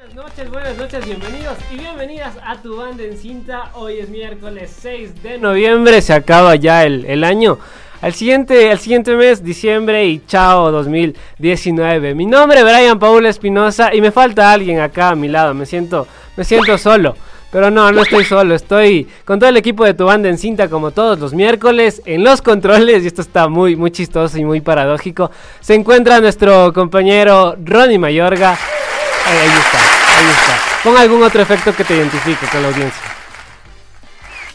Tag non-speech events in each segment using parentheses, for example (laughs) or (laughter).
Buenas noches, buenas noches, bienvenidos y bienvenidas a tu banda en cinta. Hoy es miércoles 6 de noviembre, se acaba ya el, el año. Al siguiente, al siguiente mes, diciembre y chao 2019. Mi nombre es Brian Paul Espinosa y me falta alguien acá a mi lado. Me siento, me siento solo. Pero no, no estoy solo, estoy con todo el equipo de tu banda en cinta como todos los miércoles en los controles y esto está muy muy chistoso y muy paradójico. Se encuentra nuestro compañero Ronnie Mayorga. Ahí, está, ahí está. Pon algún otro efecto que te identifique con la audiencia.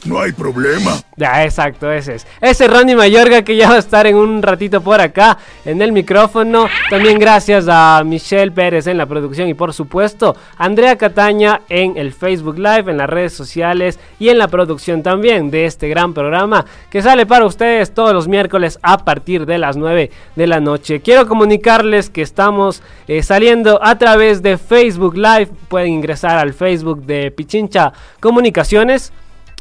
No hay problema. Ya, exacto, ese es. Ese Ronnie Mayorga que ya va a estar en un ratito por acá en el micrófono. También gracias a Michelle Pérez en la producción y por supuesto Andrea Cataña en el Facebook Live, en las redes sociales y en la producción también de este gran programa que sale para ustedes todos los miércoles a partir de las 9 de la noche. Quiero comunicarles que estamos eh, saliendo a través de Facebook Live. Pueden ingresar al Facebook de Pichincha Comunicaciones.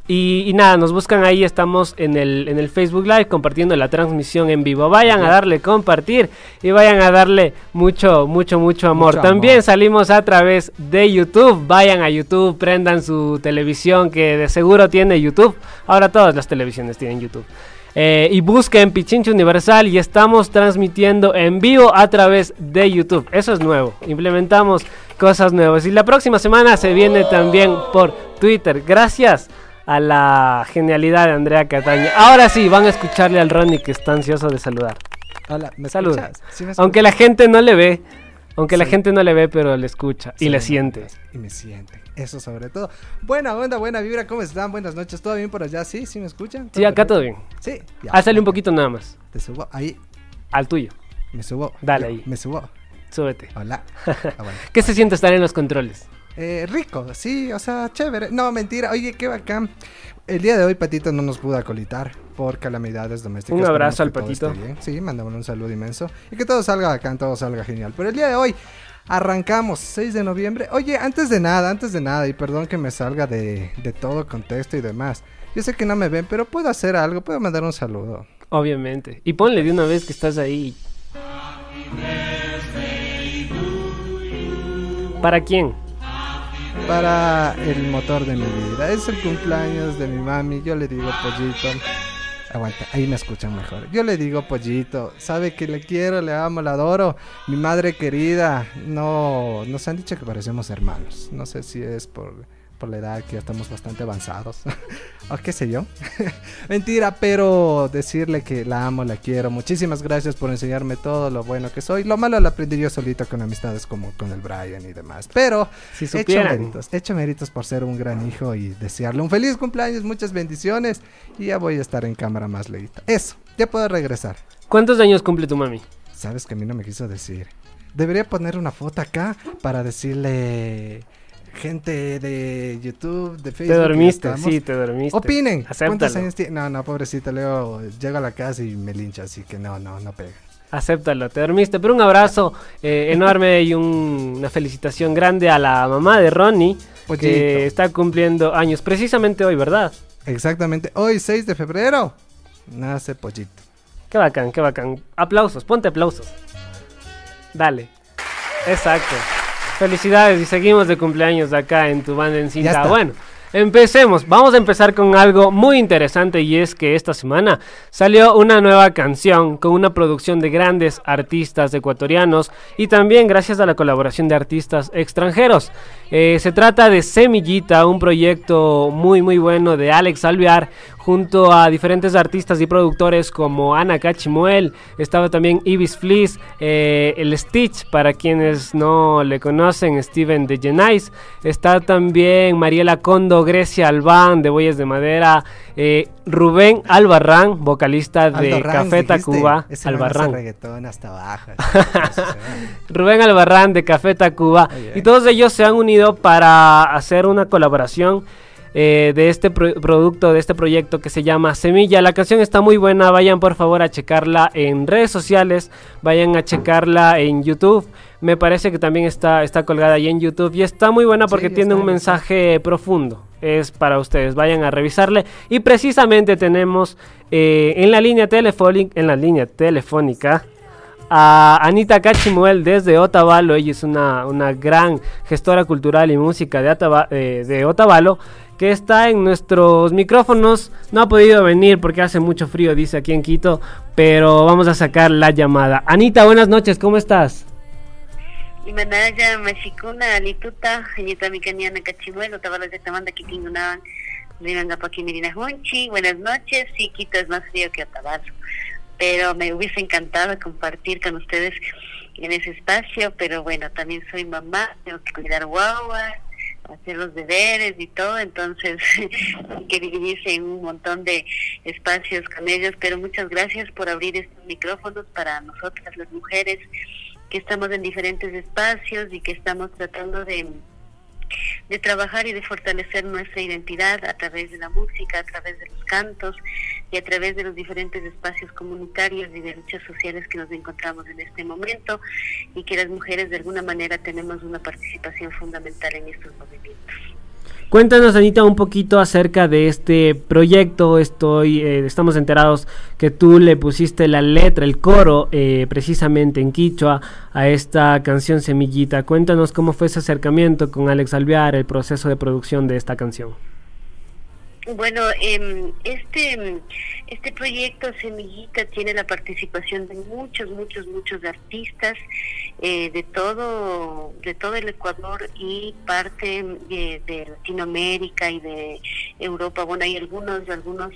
Y, y, nada, nos buscan ahí, estamos en el, en el Facebook Live compartiendo la transmisión en vivo. Vayan a darle compartir y vayan a darle mucho, mucho, mucho amor. Mucho También amor. salimos a través de YouTube. Vayan a YouTube, prendan su televisión que de seguro tiene YouTube. Ahora todas las televisiones tienen YouTube. Eh, y busquen Pichincha Universal y estamos transmitiendo en vivo a través de YouTube. Eso es nuevo. Implementamos cosas nuevas. Y la próxima semana se viene también por Twitter. Gracias a la genialidad de Andrea Cataña. Ahora sí, van a escucharle al Ronnie que está ansioso de saludar. Hola, ¿me Saluda. Aunque la gente no le ve, aunque la gente no le ve, pero le escucha y le siente. Y me siente. Eso sobre todo. Buena onda, buena vibra. ¿Cómo están? Buenas noches. ¿Todo bien por allá? ¿Sí? ¿Sí me escuchan? Sí, acá todo bien. Sí. ya. Hazle un poquito nada más. Te subo. Ahí. Al tuyo. Me subo. Dale Yo, ahí. Me subo. Súbete. Hola. (laughs) Ah, bueno. ¿Qué se siente estar en los controles? Eh, rico, sí, o sea, chévere. No, mentira. Oye, qué bacán. El día de hoy Patito no nos pudo acolitar por calamidades domésticas. Un abrazo al Patito. bien. Sí, mandamos un saludo inmenso. Y que todo salga bacán, todo salga genial. Pero el día de hoy arrancamos 6 de noviembre. Oye, antes de nada, antes de nada, y perdón que me salga de, de todo contexto y demás. Yo sé que no me ven, pero puedo hacer algo, puedo mandar un saludo. Obviamente. Y ponle de una vez que estás ahí. ¿Para quién? Para el motor de mi vida. Es el cumpleaños de mi mami. Yo le digo pollito. Aguanta, ahí me escuchan mejor. Yo le digo pollito. Sabe que le quiero, le amo, la adoro. Mi madre querida. No, nos han dicho que parecemos hermanos. No sé si es por, por la edad que ya estamos bastante avanzados. o (laughs) qué sé yo. (laughs) Mentira, pero decirle que la amo, la quiero. Muchísimas gracias por enseñarme todo lo bueno que soy. Lo malo lo aprendí yo solito con amistades como con el Brian y demás. Pero Si He hecho méritos, he hecho méritos por ser un gran hijo y desearle un feliz cumpleaños, muchas bendiciones y ya voy a estar en cámara más leíta. Eso, ya puedo regresar. ¿Cuántos años cumple tu mami? Sabes que a mí no me quiso decir. Debería poner una foto acá para decirle gente de YouTube, de Facebook. Te dormiste, sí, te dormiste. Opinen. ¿Cuántos años tiene? No, no, pobrecita, Leo llega a la casa y me lincha, así que no, no, no pega. Acéptalo, te dormiste. Pero un abrazo eh, enorme y un- una felicitación grande a la mamá de Ronnie, Pollito. que está cumpliendo años precisamente hoy, ¿verdad? Exactamente, hoy 6 de febrero nace Pollito. Qué bacán, qué bacán. Aplausos, ponte aplausos. Dale. Exacto. Felicidades y seguimos de cumpleaños acá en tu banda en cinta. Bueno, empecemos. Vamos a empezar con algo muy interesante y es que esta semana salió una nueva canción con una producción de grandes artistas ecuatorianos y también gracias a la colaboración de artistas extranjeros. Eh, se trata de Semillita, un proyecto muy muy bueno de Alex Alvear junto a diferentes artistas y productores como Ana Cachimuel, estaba también Ibis Fleece, eh, el Stitch, para quienes no le conocen, Steven de Genais, está también Mariela Condo, Grecia Albán de Bueyes de Madera, eh, Rubén Albarrán, vocalista de Aldo Café. Tacuba, Ese Albarrán. reggaetón hasta abajo. (laughs) Rubén Albarrán de Café Tacuba. Y todos ellos se han unido para hacer una colaboración eh, de este pro- producto, de este proyecto que se llama Semilla. La canción está muy buena, vayan por favor a checarla en redes sociales, vayan a checarla en YouTube. Me parece que también está, está colgada ahí en YouTube y está muy buena porque Sí, tiene un bien, mensaje profundo. Es para ustedes, vayan a revisarle. Y precisamente tenemos eh, en la línea telefónica, en la línea telefónica a Anita Cachimuel desde Otavalo. Ella es una, una gran gestora cultural y música de, eh, de Otavalo que está en nuestros micrófonos. No ha podido venir porque hace mucho frío, dice aquí en Quito, pero vamos a sacar la llamada. Anita, buenas noches, ¿cómo estás? Micaniana Cachimuelo, Tamanda, Junchi, buenas noches, sí, Quito es más frío que Otavalo, pero me hubiese encantado compartir con ustedes en ese espacio, pero bueno, también soy mamá, tengo que cuidar guagua, hacer los deberes y todo, entonces (laughs) que dividirse en un montón de espacios con ellos, pero muchas gracias por abrir estos micrófonos para nosotras las mujeres que estamos en diferentes espacios y que estamos tratando de, de trabajar y de fortalecer nuestra identidad a través de la música, a través de los cantos y a través de los diferentes espacios comunitarios y de luchas sociales que nos encontramos en este momento y que las mujeres de alguna manera tenemos una participación fundamental en estos movimientos. Cuéntanos, Anita, un poquito acerca de este proyecto. Estoy, eh, estamos enterados que tú le pusiste la letra, el coro, eh, precisamente en Quichua, a esta canción Semillita. Cuéntanos cómo fue ese acercamiento con Alex Alvear, el proceso de producción de esta canción. Bueno, eh, este, este proyecto Semillita tiene la participación de muchos, muchos, muchos artistas eh, de todo, de todo el Ecuador y parte de, Latinoamérica y de Europa. Bueno, hay algunos, algunos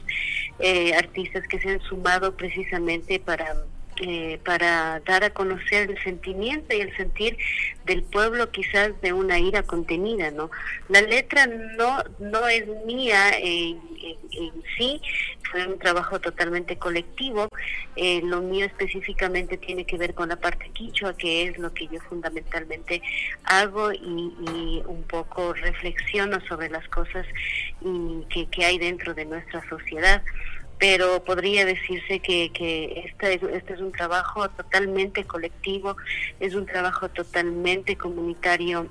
eh, artistas que se han sumado precisamente para eh, para dar a conocer el sentimiento y el sentir del pueblo quizás de una ira contenida, ¿no? La letra no, no es mía en, sí, fue un trabajo totalmente colectivo, eh, lo mío específicamente tiene que ver con la parte quichua, que es lo que yo fundamentalmente hago y, un poco reflexiono sobre las cosas que, que hay dentro de nuestra sociedad pero podría decirse que, que este, este es un trabajo totalmente colectivo, es un trabajo totalmente comunitario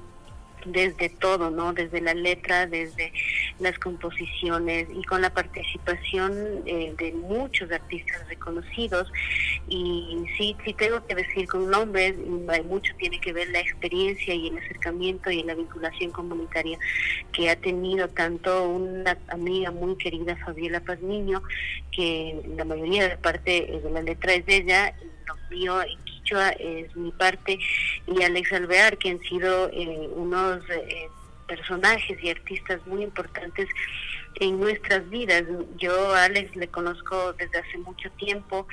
desde todo, ¿no? Desde la letra, desde las composiciones y con la participación eh, de muchos artistas reconocidos. Y sí, sí tengo que decir con nombres, mucho tiene que ver la experiencia y el acercamiento y la vinculación comunitaria que ha tenido tanto una amiga muy querida, Fabiola Paz Niño, que la mayoría de parte de la letra es de ella, y lo es mi parte, y Alex Alvear, que han sido eh, unos eh, personajes y artistas muy importantes en nuestras vidas. Yo a Alex le conozco desde hace mucho tiempo,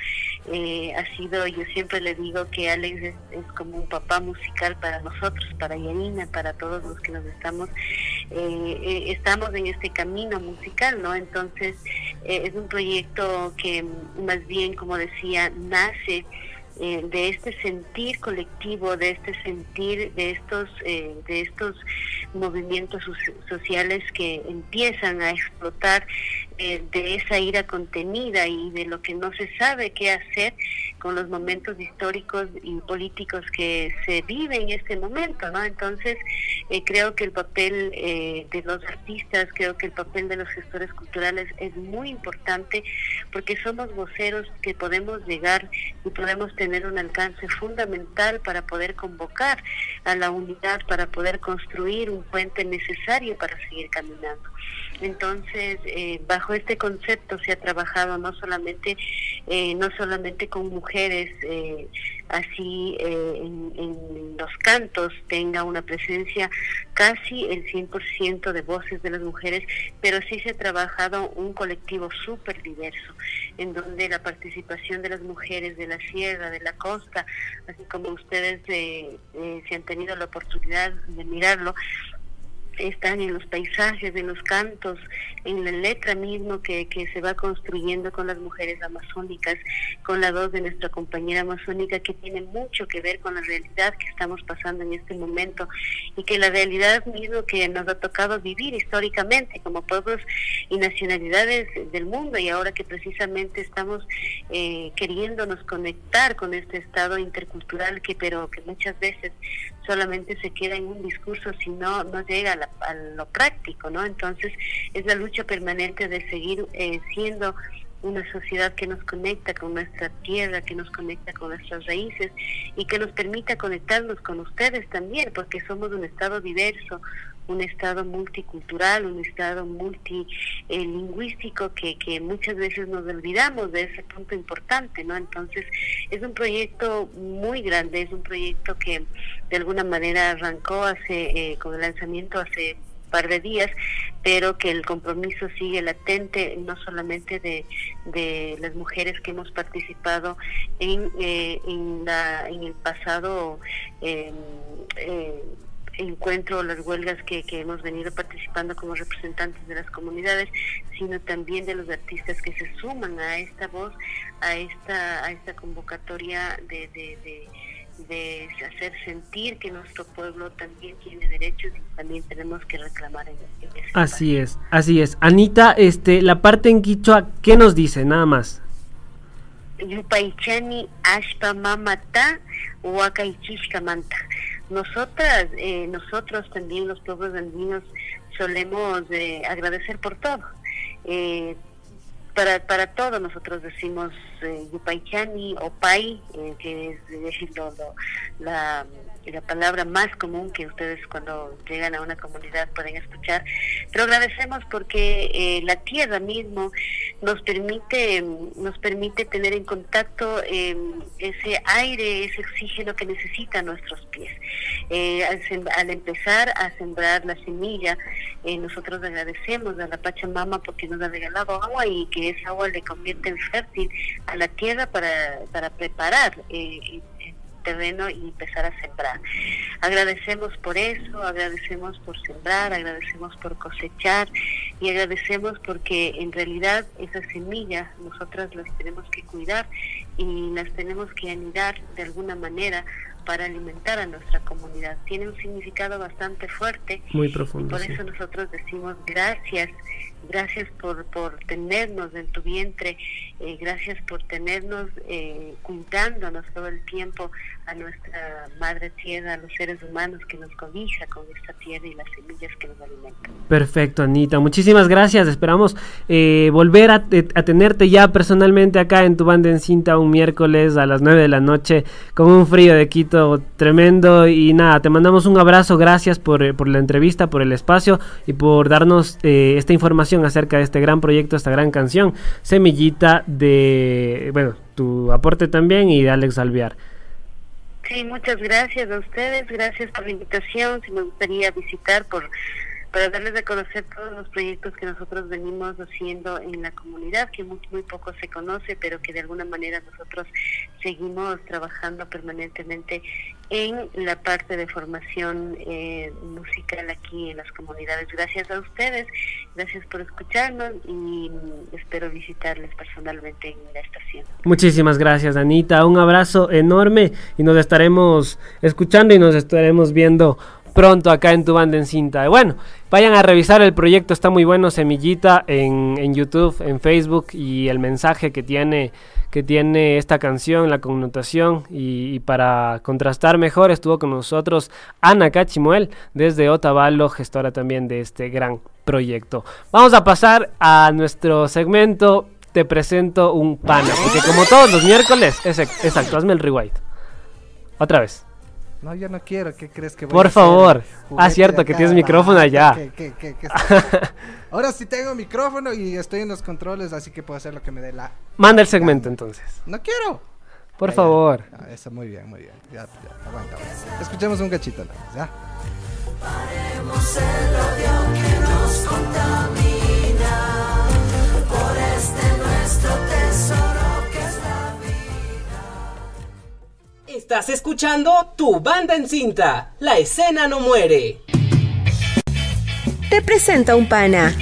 eh, ha sido, yo siempre le digo que Alex es, como un papá musical para nosotros, para Yanina, para todos los que nos estamos, estamos en este camino musical, ¿no? Entonces es un proyecto que más bien, como decía, nace eh, de este sentir colectivo, de este sentir de estos, eh, de estos movimientos sociales que empiezan a explotar eh, de esa ira contenida y de lo que no se sabe qué hacer con los momentos históricos y políticos que se viven en este momento, ¿no? Entonces, eh, creo que el papel eh, de los artistas, creo que el papel de los gestores culturales es muy importante porque somos voceros que podemos llegar y podemos tener un alcance fundamental para poder convocar a la unidad, para poder construir un puente necesario para seguir caminando. Entonces, eh, bajo este concepto se ha trabajado no solamente, eh, no solamente con mujeres, eh, así en, en, los cantos tenga una presencia casi el 100% de voces de las mujeres, pero sí se ha trabajado un colectivo súper diverso, en donde la participación de las mujeres de la sierra, de la costa, así como ustedes se han tenido la oportunidad de mirarlo, están en los paisajes, en los cantos, en la letra mismo que, que se va construyendo con las mujeres amazónicas, con la voz de nuestra compañera amazónica que tiene mucho que ver con la realidad que estamos pasando en este momento y que la realidad mismo que nos ha tocado vivir históricamente como pueblos y nacionalidades del mundo y ahora que precisamente estamos eh, queriéndonos conectar con este estado intercultural que pero que muchas veces solamente se queda en un discurso si no no llega a la a lo práctico, ¿no? Entonces es la lucha permanente de seguir eh, siendo una sociedad que nos conecta con nuestra tierra, que nos conecta con nuestras raíces y que nos permita conectarnos con ustedes también, porque somos un Estado diverso, un Estado multicultural, un Estado multilingüístico que, que muchas veces nos olvidamos de ese punto importante, ¿no? Entonces, es un proyecto muy grande, es un proyecto que de alguna manera arrancó hace, eh, con el lanzamiento hace par de días, pero que el compromiso sigue latente, no solamente de, de las mujeres que hemos participado en, eh, en, la, en el pasado eh, eh, encuentro, las huelgas que, que hemos venido participando como representantes de las comunidades, sino también de los artistas que se suman a esta voz, a esta, a esta convocatoria de, de, de de hacer sentir que nuestro pueblo también tiene derechos y también tenemos que reclamar en, en ese Así es, así es. Anita, este, la parte en quichua, ¿qué nos dice? Nada más. Yupaichani ashpa mamata manta. Nosotras, eh, nosotros también los pueblos andinos solemos eh, agradecer por todo. Eh, para, para todo nosotros decimos eh, Yupaichani o Pai, eh, que es eh, lo- lo- la, la palabra más común que ustedes cuando llegan a una comunidad pueden escuchar. Pero agradecemos porque eh, la tierra mismo nos permite, nos permite tener en contacto eh, ese aire, ese oxígeno que necesitan nuestros pies. Eh, al, al empezar a sembrar la semilla, eh, nosotros agradecemos a la Pachamama porque nos ha regalado agua y que esa agua le convierte en fértil a la tierra para, para preparar terreno y empezar a sembrar. Agradecemos por eso, agradecemos por sembrar, agradecemos por cosechar y agradecemos porque en realidad esas semillas nosotras las tenemos que cuidar y las tenemos que anidar de alguna manera para alimentar a nuestra comunidad. Tiene un significado bastante fuerte Muy y profundo. por sí. eso nosotros decimos gracias, gracias por, por tenernos en tu vientre, eh, gracias por tenernos eh, cuidándonos todo el tiempo a nuestra madre tierra, a los seres humanos que nos cobija con esta tierra y las semillas que nos alimentan. Perfecto, Anita. Muchísimas gracias. Esperamos eh, volver a, te- a tenerte ya personalmente acá en tu banda en cinta un miércoles a las 9 de la noche con un frío de Quito tremendo. Y nada, te mandamos un abrazo. Gracias por, eh, por la entrevista, por el espacio y por darnos eh, esta información acerca de este gran proyecto, esta gran canción. Semillita de, bueno, tu aporte también y de Alex Alvear. Sí, muchas gracias a ustedes, gracias por la invitación. Si me gustaría visitar por para darles a conocer todos los proyectos que nosotros venimos haciendo en la comunidad, que muy, muy poco se conoce, pero que de alguna manera nosotros seguimos trabajando permanentemente en la parte de formación eh, musical aquí en las comunidades. Gracias a ustedes, gracias por escucharnos y espero visitarles personalmente en la estación. Muchísimas gracias, Anita. Un abrazo enorme y nos estaremos escuchando y nos estaremos viendo pronto acá en tu banda en cinta. Bueno, vayan a revisar el proyecto, está muy bueno, Semillita, en, YouTube, en Facebook y el mensaje que tiene que tiene esta canción, la connotación y, para contrastar mejor estuvo con nosotros Ana Cachimuel desde Otavalo, gestora también de este gran proyecto. Vamos a pasar a nuestro segmento te presento un pana. Porque como todos los miércoles, es ex- exacto, hazme el rewind. Otra vez. No, yo no quiero. ¿Qué crees que voy Por a hacer? favor. Juguete Ah, cierto, que tienes micrófono allá. ¿qué, qué, qué, qué? (laughs) Ahora sí tengo micrófono y estoy en los controles, así que puedo hacer lo que me dé la. Manda el segmento entonces. No quiero. Por Ah, favor. Ah, eso, muy bien, muy bien. Ya, ya, aguanta, aguanta. Escuchemos un cachito nada más, ¿ya? Estás escuchando Tu Banda en Cinta. La escena no muere. Te presenta un pana.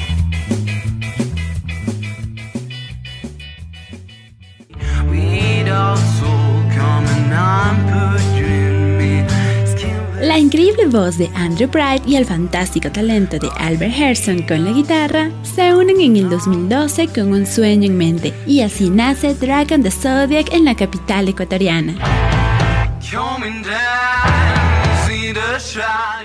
La increíble voz de Andrew Bright y el fantástico talento de Albert Herson con la guitarra se unen en el 2012 con un sueño en mente y así nace Dragon the Zodiac en la capital ecuatoriana.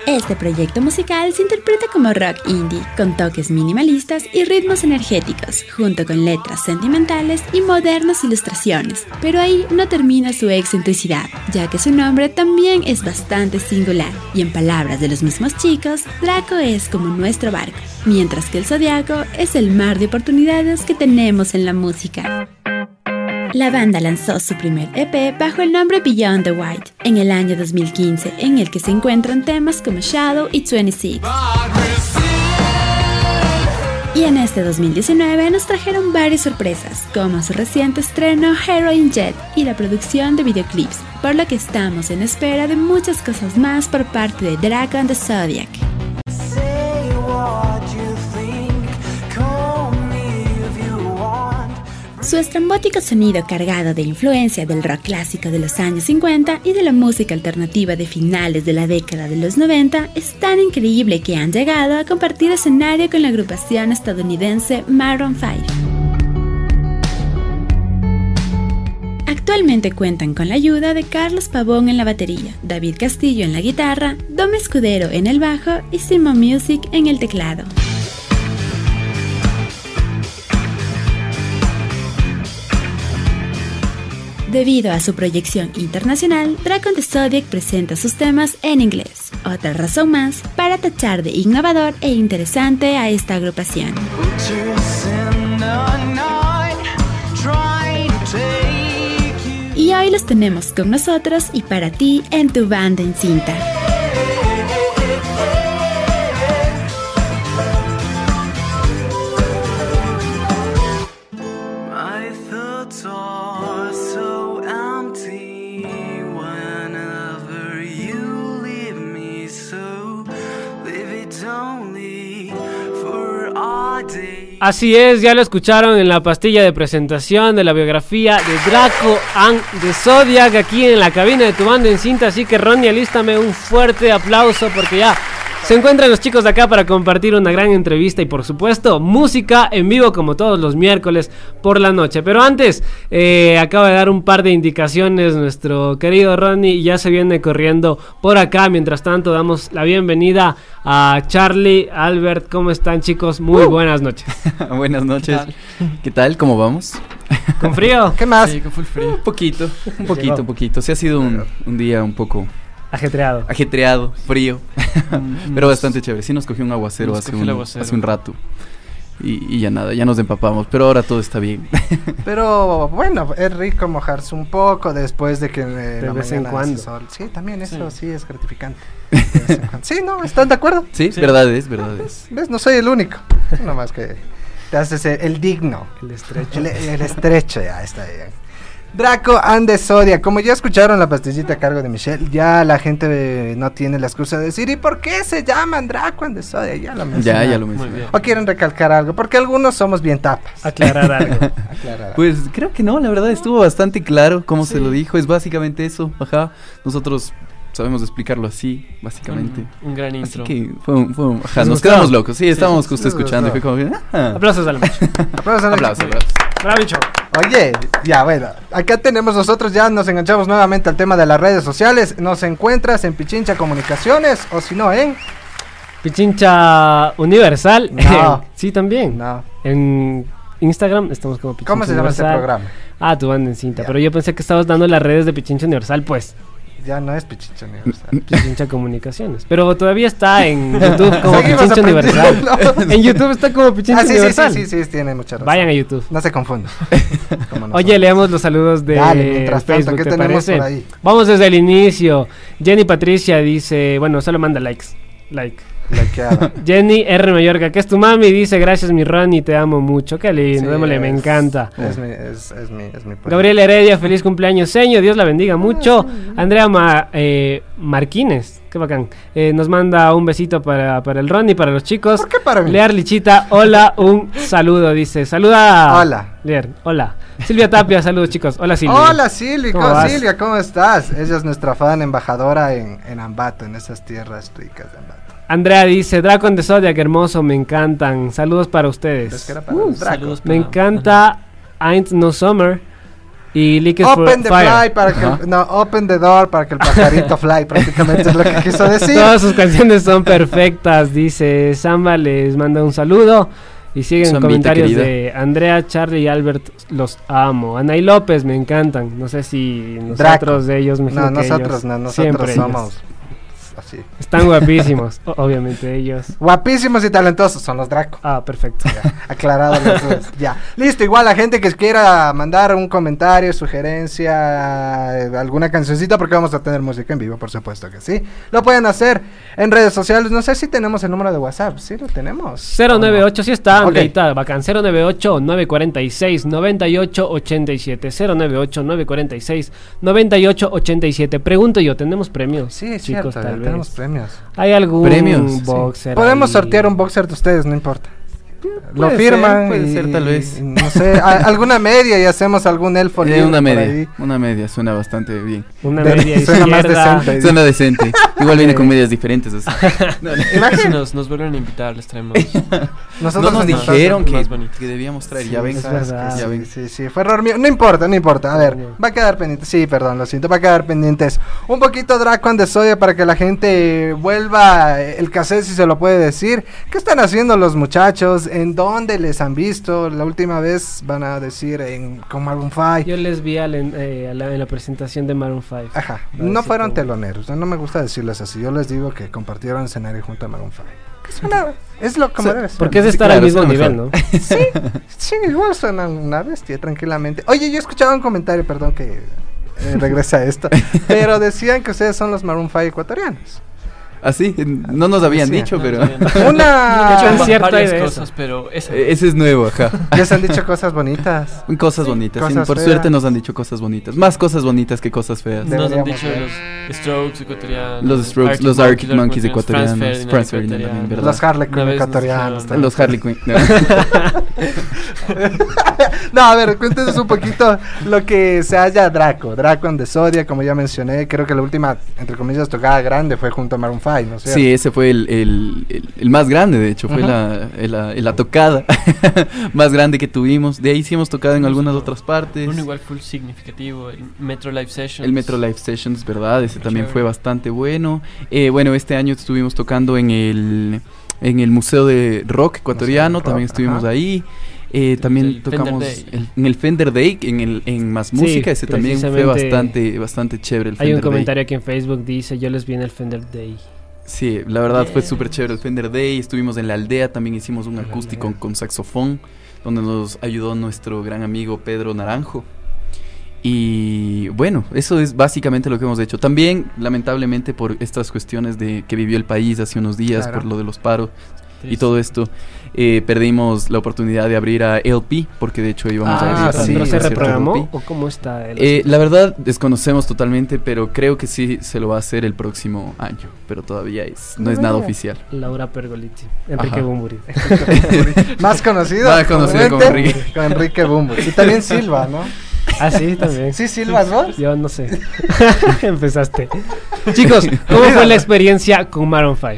Este proyecto musical se interpreta como rock indie, con toques minimalistas y ritmos energéticos, junto con letras sentimentales y modernas ilustraciones. Pero ahí no termina su excentricidad, ya que su nombre también es bastante singular, y en palabras de los mismos chicos, Draco es como nuestro barco, mientras que el zodiaco es el mar de oportunidades que tenemos en la música. La banda lanzó su primer EP bajo el nombre Beyond the White en el año 2015, en el que se encuentran temas como Shadow y 26. Y en este 2019 nos trajeron varias sorpresas, como su reciente estreno Heroin Jet y la producción de videoclips, por lo que estamos en espera de muchas cosas más por parte de Dragon the Zodiac. Su estrambótico sonido cargado de influencia del rock clásico de los años 50 y de la música alternativa de finales de la década de los 90 es tan increíble que han llegado a compartir escenario con la agrupación estadounidense Maroon 5. Actualmente cuentan con la ayuda de Carlos Pavón en la batería, David Castillo en la guitarra, Dom Escudero en el bajo y Simon Music en el teclado. Debido a su proyección internacional, Dragon the Zodiac presenta sus temas en inglés. Otra razón más para tachar de innovador e interesante a esta agrupación. Y hoy los tenemos con nosotros y para ti en tu banda en cinta. Así es, ya lo escucharon en la pastilla de presentación de la biografía de Draco and the Zodiac aquí en la cabina de tu banda en cinta. Así que Ronnie, alístame un fuerte aplauso porque ya se encuentran los chicos de acá para compartir una gran entrevista y por supuesto música en vivo como todos los miércoles por la noche. Pero antes, eh, acaba de dar un par de indicaciones nuestro querido Ronnie y ya se viene corriendo por acá. Mientras tanto, damos la bienvenida a Charlie, Albert. ¿Cómo están chicos? Muy buenas noches. (laughs) Buenas noches. ¿Qué tal? ¿Cómo vamos? ¿Con frío? ¿Qué más? Sí, con full frío. Un poquito, un poquito, un poquito. Sí ha sido un, un día un poco Ajetreado. ajetreado, frío, (laughs) pero bastante chévere. Sí nos cogió un aguacero, hace cogió un, aguacero. hace un rato. Y, y ya nada, ya nos empapamos, pero ahora todo está bien. (laughs) Pero bueno, es rico mojarse un poco después de que eh, la vez en cuando. sol. Sí, también eso sí, es gratificante. (laughs) De sí, ¿no? ¿Están de acuerdo? Sí, verdad es, verdad es. ¿Ves? No soy el único. Nada más que te haces el, el digno. El estrecho. El, el estrecho, ya está bien. Draco and the Zodiac. Como ya escucharon la pastillita a cargo de Michelle, ya la gente eh, no tiene la excusa de decir, ¿y por qué se llaman Draco and the Zodiac? Ya lo Ya, mencionaron. ya lo Muy mencioné. bien. O quieren recalcar algo, porque algunos somos bien tapas. Aclarar algo. (laughs) Aclarar. Pues creo que no, la verdad estuvo bastante claro cómo se lo dijo. Es básicamente eso, ajá. Nosotros sabemos explicarlo así, básicamente. Un gran Así intro. que fue un, fue un- ajá, ¿Les nos quedamos locos. Sí, estábamos justo les escuchando y fue como, ah. Aplausos a la macho. (laughs) Aplausos al Aplausos, equipo. aplausos. Bravo, bicho. Oye, ya bueno, acá tenemos nosotros, ya nos enganchamos nuevamente al tema de las redes sociales. Nos encuentras en Pichincha Comunicaciones o si no en... Pichincha Universal. No. (laughs) sí, también. No. En Instagram estamos como Pichincha ¿Cómo se llama este Universal. programa? Ah, tu banda en cinta. Pero yo pensé que estabas dando las redes de Pichincha Universal, pues. Ya no es Pichincha Universal. (laughs) Pichincha Comunicaciones. Pero todavía está en YouTube como Pichincha Universal. (laughs) en YouTube está como Pichincha Ah, sí, sí, sí, Universal. sí, sí, tiene mucha razón. Vayan a YouTube. No se confundan. (laughs) Oye, leamos los saludos de Dale, mientras tanto, Facebook, ¿qué ¿te tenemos por ahí? Vamos desde el inicio. Jenny Patricia dice, bueno, solo manda likes. Like. Bloqueado. (laughs) Jenny R. Mayorga, que es tu mami, dice, gracias mi Ronnie, te amo mucho. Qué lindo, Sí, démosle, me encanta. Es mi, es, es mi, es mi pueblo. Gabriel Heredia, feliz cumpleaños, señor, Dios la bendiga mucho. Andrea Ma- eh, Marquines, qué bacán. eh, nos manda un besito para, para el Ronnie, para los chicos. ¿Por qué para mí? Lear Lichita, hola, un saludo, dice. Saluda. Hola. Lear, hola. Silvia Tapia, saludos chicos. Hola Silvia. Hola Silvia, ¿Cómo. Silvia, ¿cómo estás? Ella es nuestra fan embajadora en, en Ambato, en esas tierras ricas de Ambato. Andrea dice, Dracon de Zodiac, hermoso, me encantan. Saludos para Es ustedes. que era para Uh, el Draco. saludos Me para- encanta Ain't No Summer. Y Lick is Open the Fire. fly para que Ajá. el- no, open the door para que el pajarito (laughs) fly, prácticamente es lo que quiso decir. Todas sus canciones son perfectas, dice Samba, les manda un saludo. Y siguen comentarios de Andrea, Charlie y Albert, los amo. Ana y López me encantan. No sé si nosotros Draco. de ellos, me No, nosotros ellos. no, nosotros Siempre ellos. Así. Están guapísimos, (laughs) obviamente ellos. Guapísimos y talentosos son los Draco. Ah, perfecto. Aclarado los dos. Ya. Listo, igual la gente que quiera mandar un comentario, sugerencia, alguna cancioncita, porque vamos a tener música en vivo, por supuesto que sí. Lo pueden hacer en redes sociales. No sé si tenemos el número de WhatsApp. Sí, lo tenemos. 098, sí está, Ok. Andreita, bacán. 098 946 98 87. 098 946 98 87. Pregunto yo, ¿tenemos premios? Sí, chicos, cierto, tal ya vez. Tenemos premios. ¿Hay algún Premios, sí. boxer? Podemos sortear un boxer de ustedes, no importa. Lo firman. ser, puede y- ser, tal vez. no sé, a- alguna media y hacemos algún elfo. (laughs) Eh, una media, ahí. una media, suena bastante bien. Una De- media (laughs) suena más decente. Suena decente. Igual viene con medias diferentes. así. (laughs) Nos, nos vuelven a invitar, les traemos. Nosotros no nos dijeron que, debíamos traer. Sí, ya ven, verdad, ya sí, ven. Sí, sí, fue error mío. No importa, no importa. A ver, va a quedar pendiente. Sí, perdón, lo siento, va a quedar pendientes. Un poquito Draco de Soya para que la gente vuelva eh, el cassette, si se lo puede decir. ¿Qué están haciendo los muchachos? ¿En dónde les han visto? La última vez van a decir en con Maroon 5. Yo les vi al en, eh, a la, en la presentación de Maroon 5. Ajá, No, sí, fueron teloneros, no, me gusta decirles así. Yo les digo que compartieron escenario junto a Maroon 5. Que suena- es lo como Sí, debe ser. Porque es Sí, estar claro, al mismo nivel, mejor. ¿no? (laughs) Sí, sí, igual suena una bestia, tranquilamente. Oye, yo escuchaba un comentario, perdón que eh, regresa a esto, (laughs) pero decían que ustedes son los Maroon 5 ecuatorianos. Así, no nos habían Sí. dicho, No, pero bien. De Una... hecho, cierto varias de cosas, eso. pero esa eh, ese es nuevo, ajá. (laughs) Les han dicho cosas bonitas. (laughs) Cosas bonitas, sí, cosas por feas. suerte nos han dicho cosas bonitas. Más cosas bonitas que cosas feas. De- nos han Deberíamos dicho ver. los Strokes ecuatorianos. Los Strokes, los Arctic Monkeys ecuatorianos, Franz Ferdinand también, ¿verdad? Los Harley Quinn Una ecuatorianos. dijeron- Los Harley Quinn. no. (laughs) No, a ver, cuéntenos un poquito lo que se haya Draco. Draco en The Zodiac, como ya mencioné, creo que la última, entre comillas, tocada grande fue junto a Maroon 5, ¿no es cierto? Sí, ese fue el, el- el- el más grande, de hecho, fue la, la- la tocada (laughs) más grande que tuvimos. De ahí sí hemos tocado en algunas otras partes. Uno igual full significativo, el Metro Live Sessions. El Metro Live Sessions, ¿verdad? Ese también Chévere. fue bastante bueno. Eh, bueno, este año estuvimos tocando en el, en el Museo de Rock ecuatoriano, Rock, también estuvimos ajá. ahí. Eh, también el tocamos Day. el- en el Fender Day, en, el, en Más Sí, Música, ese también fue bastante, bastante chévere. El Hay un Fender Day. comentario aquí en Facebook, dice, yo les vi en el Fender Day. Sí, la verdad fue súper chévere el Fender Day. Estuvimos en la aldea, también hicimos un acústico con saxofón, donde nos ayudó nuestro gran amigo Pedro Naranjo. Y bueno, eso es básicamente lo que hemos hecho. También, lamentablemente, por estas cuestiones de que vivió el país hace unos días, Claro. por lo de los paros y todo esto, eh, perdimos la oportunidad de abrir a LP, porque de hecho íbamos a Ah, abrir sí, también ¿Pero un se reprogramó LP. o cómo está el Eh, la verdad desconocemos totalmente, pero creo que sí se lo va a hacer el próximo año, pero todavía es, no es nada oficial. Laura Pergoliti, Enrique. Bumburi. (laughs) Más conocido. Más conocido como Enrique. Con Enrique Bumbo. Y también Silva, ¿no? ah, sí, también. ¿Sí Silvas vos? Yo no sé. (laughs) Empezaste. (laughs) Chicos, ¿cómo fue la experiencia con Maroon 5?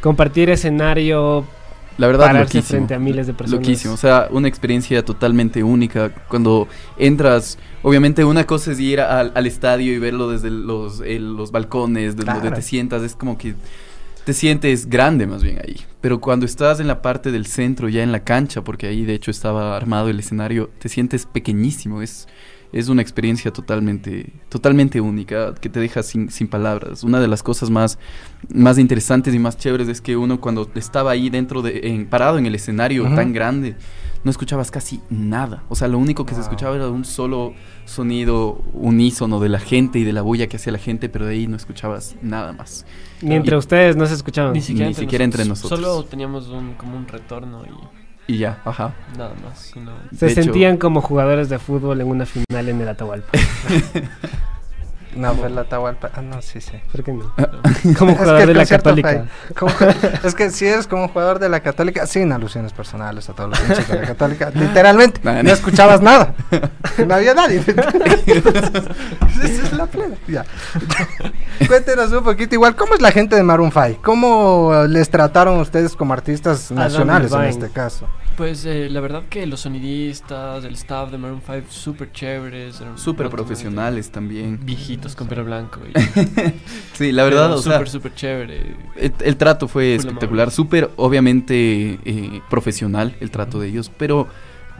Compartir escenario, La verdad, pararse frente a miles de personas. Loquísimo, o sea, una experiencia totalmente única. Cuando entras, obviamente una cosa es ir al, al estadio y verlo desde los, el- los balcones, desde donde te sientas, es como que te sientes grande más bien ahí. Pero cuando estás en la parte del centro, ya en la cancha, porque ahí de hecho estaba armado el escenario, te sientes pequeñísimo, es... Es una experiencia totalmente, totalmente única, que te deja sin, sin palabras. Una de las cosas más, más interesantes y más chéveres es que uno cuando estaba ahí dentro de, en- parado en el escenario tan grande, no escuchabas casi nada. O sea, lo único que se escuchaba era un solo sonido unísono de la gente y de la bulla que hacía la gente, pero de ahí no escuchabas nada más. Ni entre ustedes no se escuchaban. Ni siquiera, Ni entre, siquiera entre nosotros. nosotros. Solo teníamos un, como un retorno y Y ya, ajá. nada más. no- Se De hecho- sentían como jugadores de fútbol en una final en el Atahualpa. (laughs) No, fue la Atahualpa. Ah, no, sí, sí. ¿Por qué no? (laughs) Como Es jugador que de la Católica. Como- es que si eres como jugador de la Católica, sin alusiones personales a todos los hinchas de la Católica, (laughs) literalmente, no escuchabas nada. (laughs) No había nadie. Esa es la plena. Ya. Cuéntenos un poquito, igual, ¿cómo es la gente de Maroon 5? ¿Cómo les trataron ustedes como artistas nacionales en este caso? Pues eh, la verdad que los sonidistas, el staff de Maroon 5, súper chéveres. Súper profesionales también. Viejitos con pelo blanco. y- (laughs) Sí, la verdad, o sea, súper, súper chévere. el, el trato fue espectacular, súper obviamente eh, profesional el trato de ellos, pero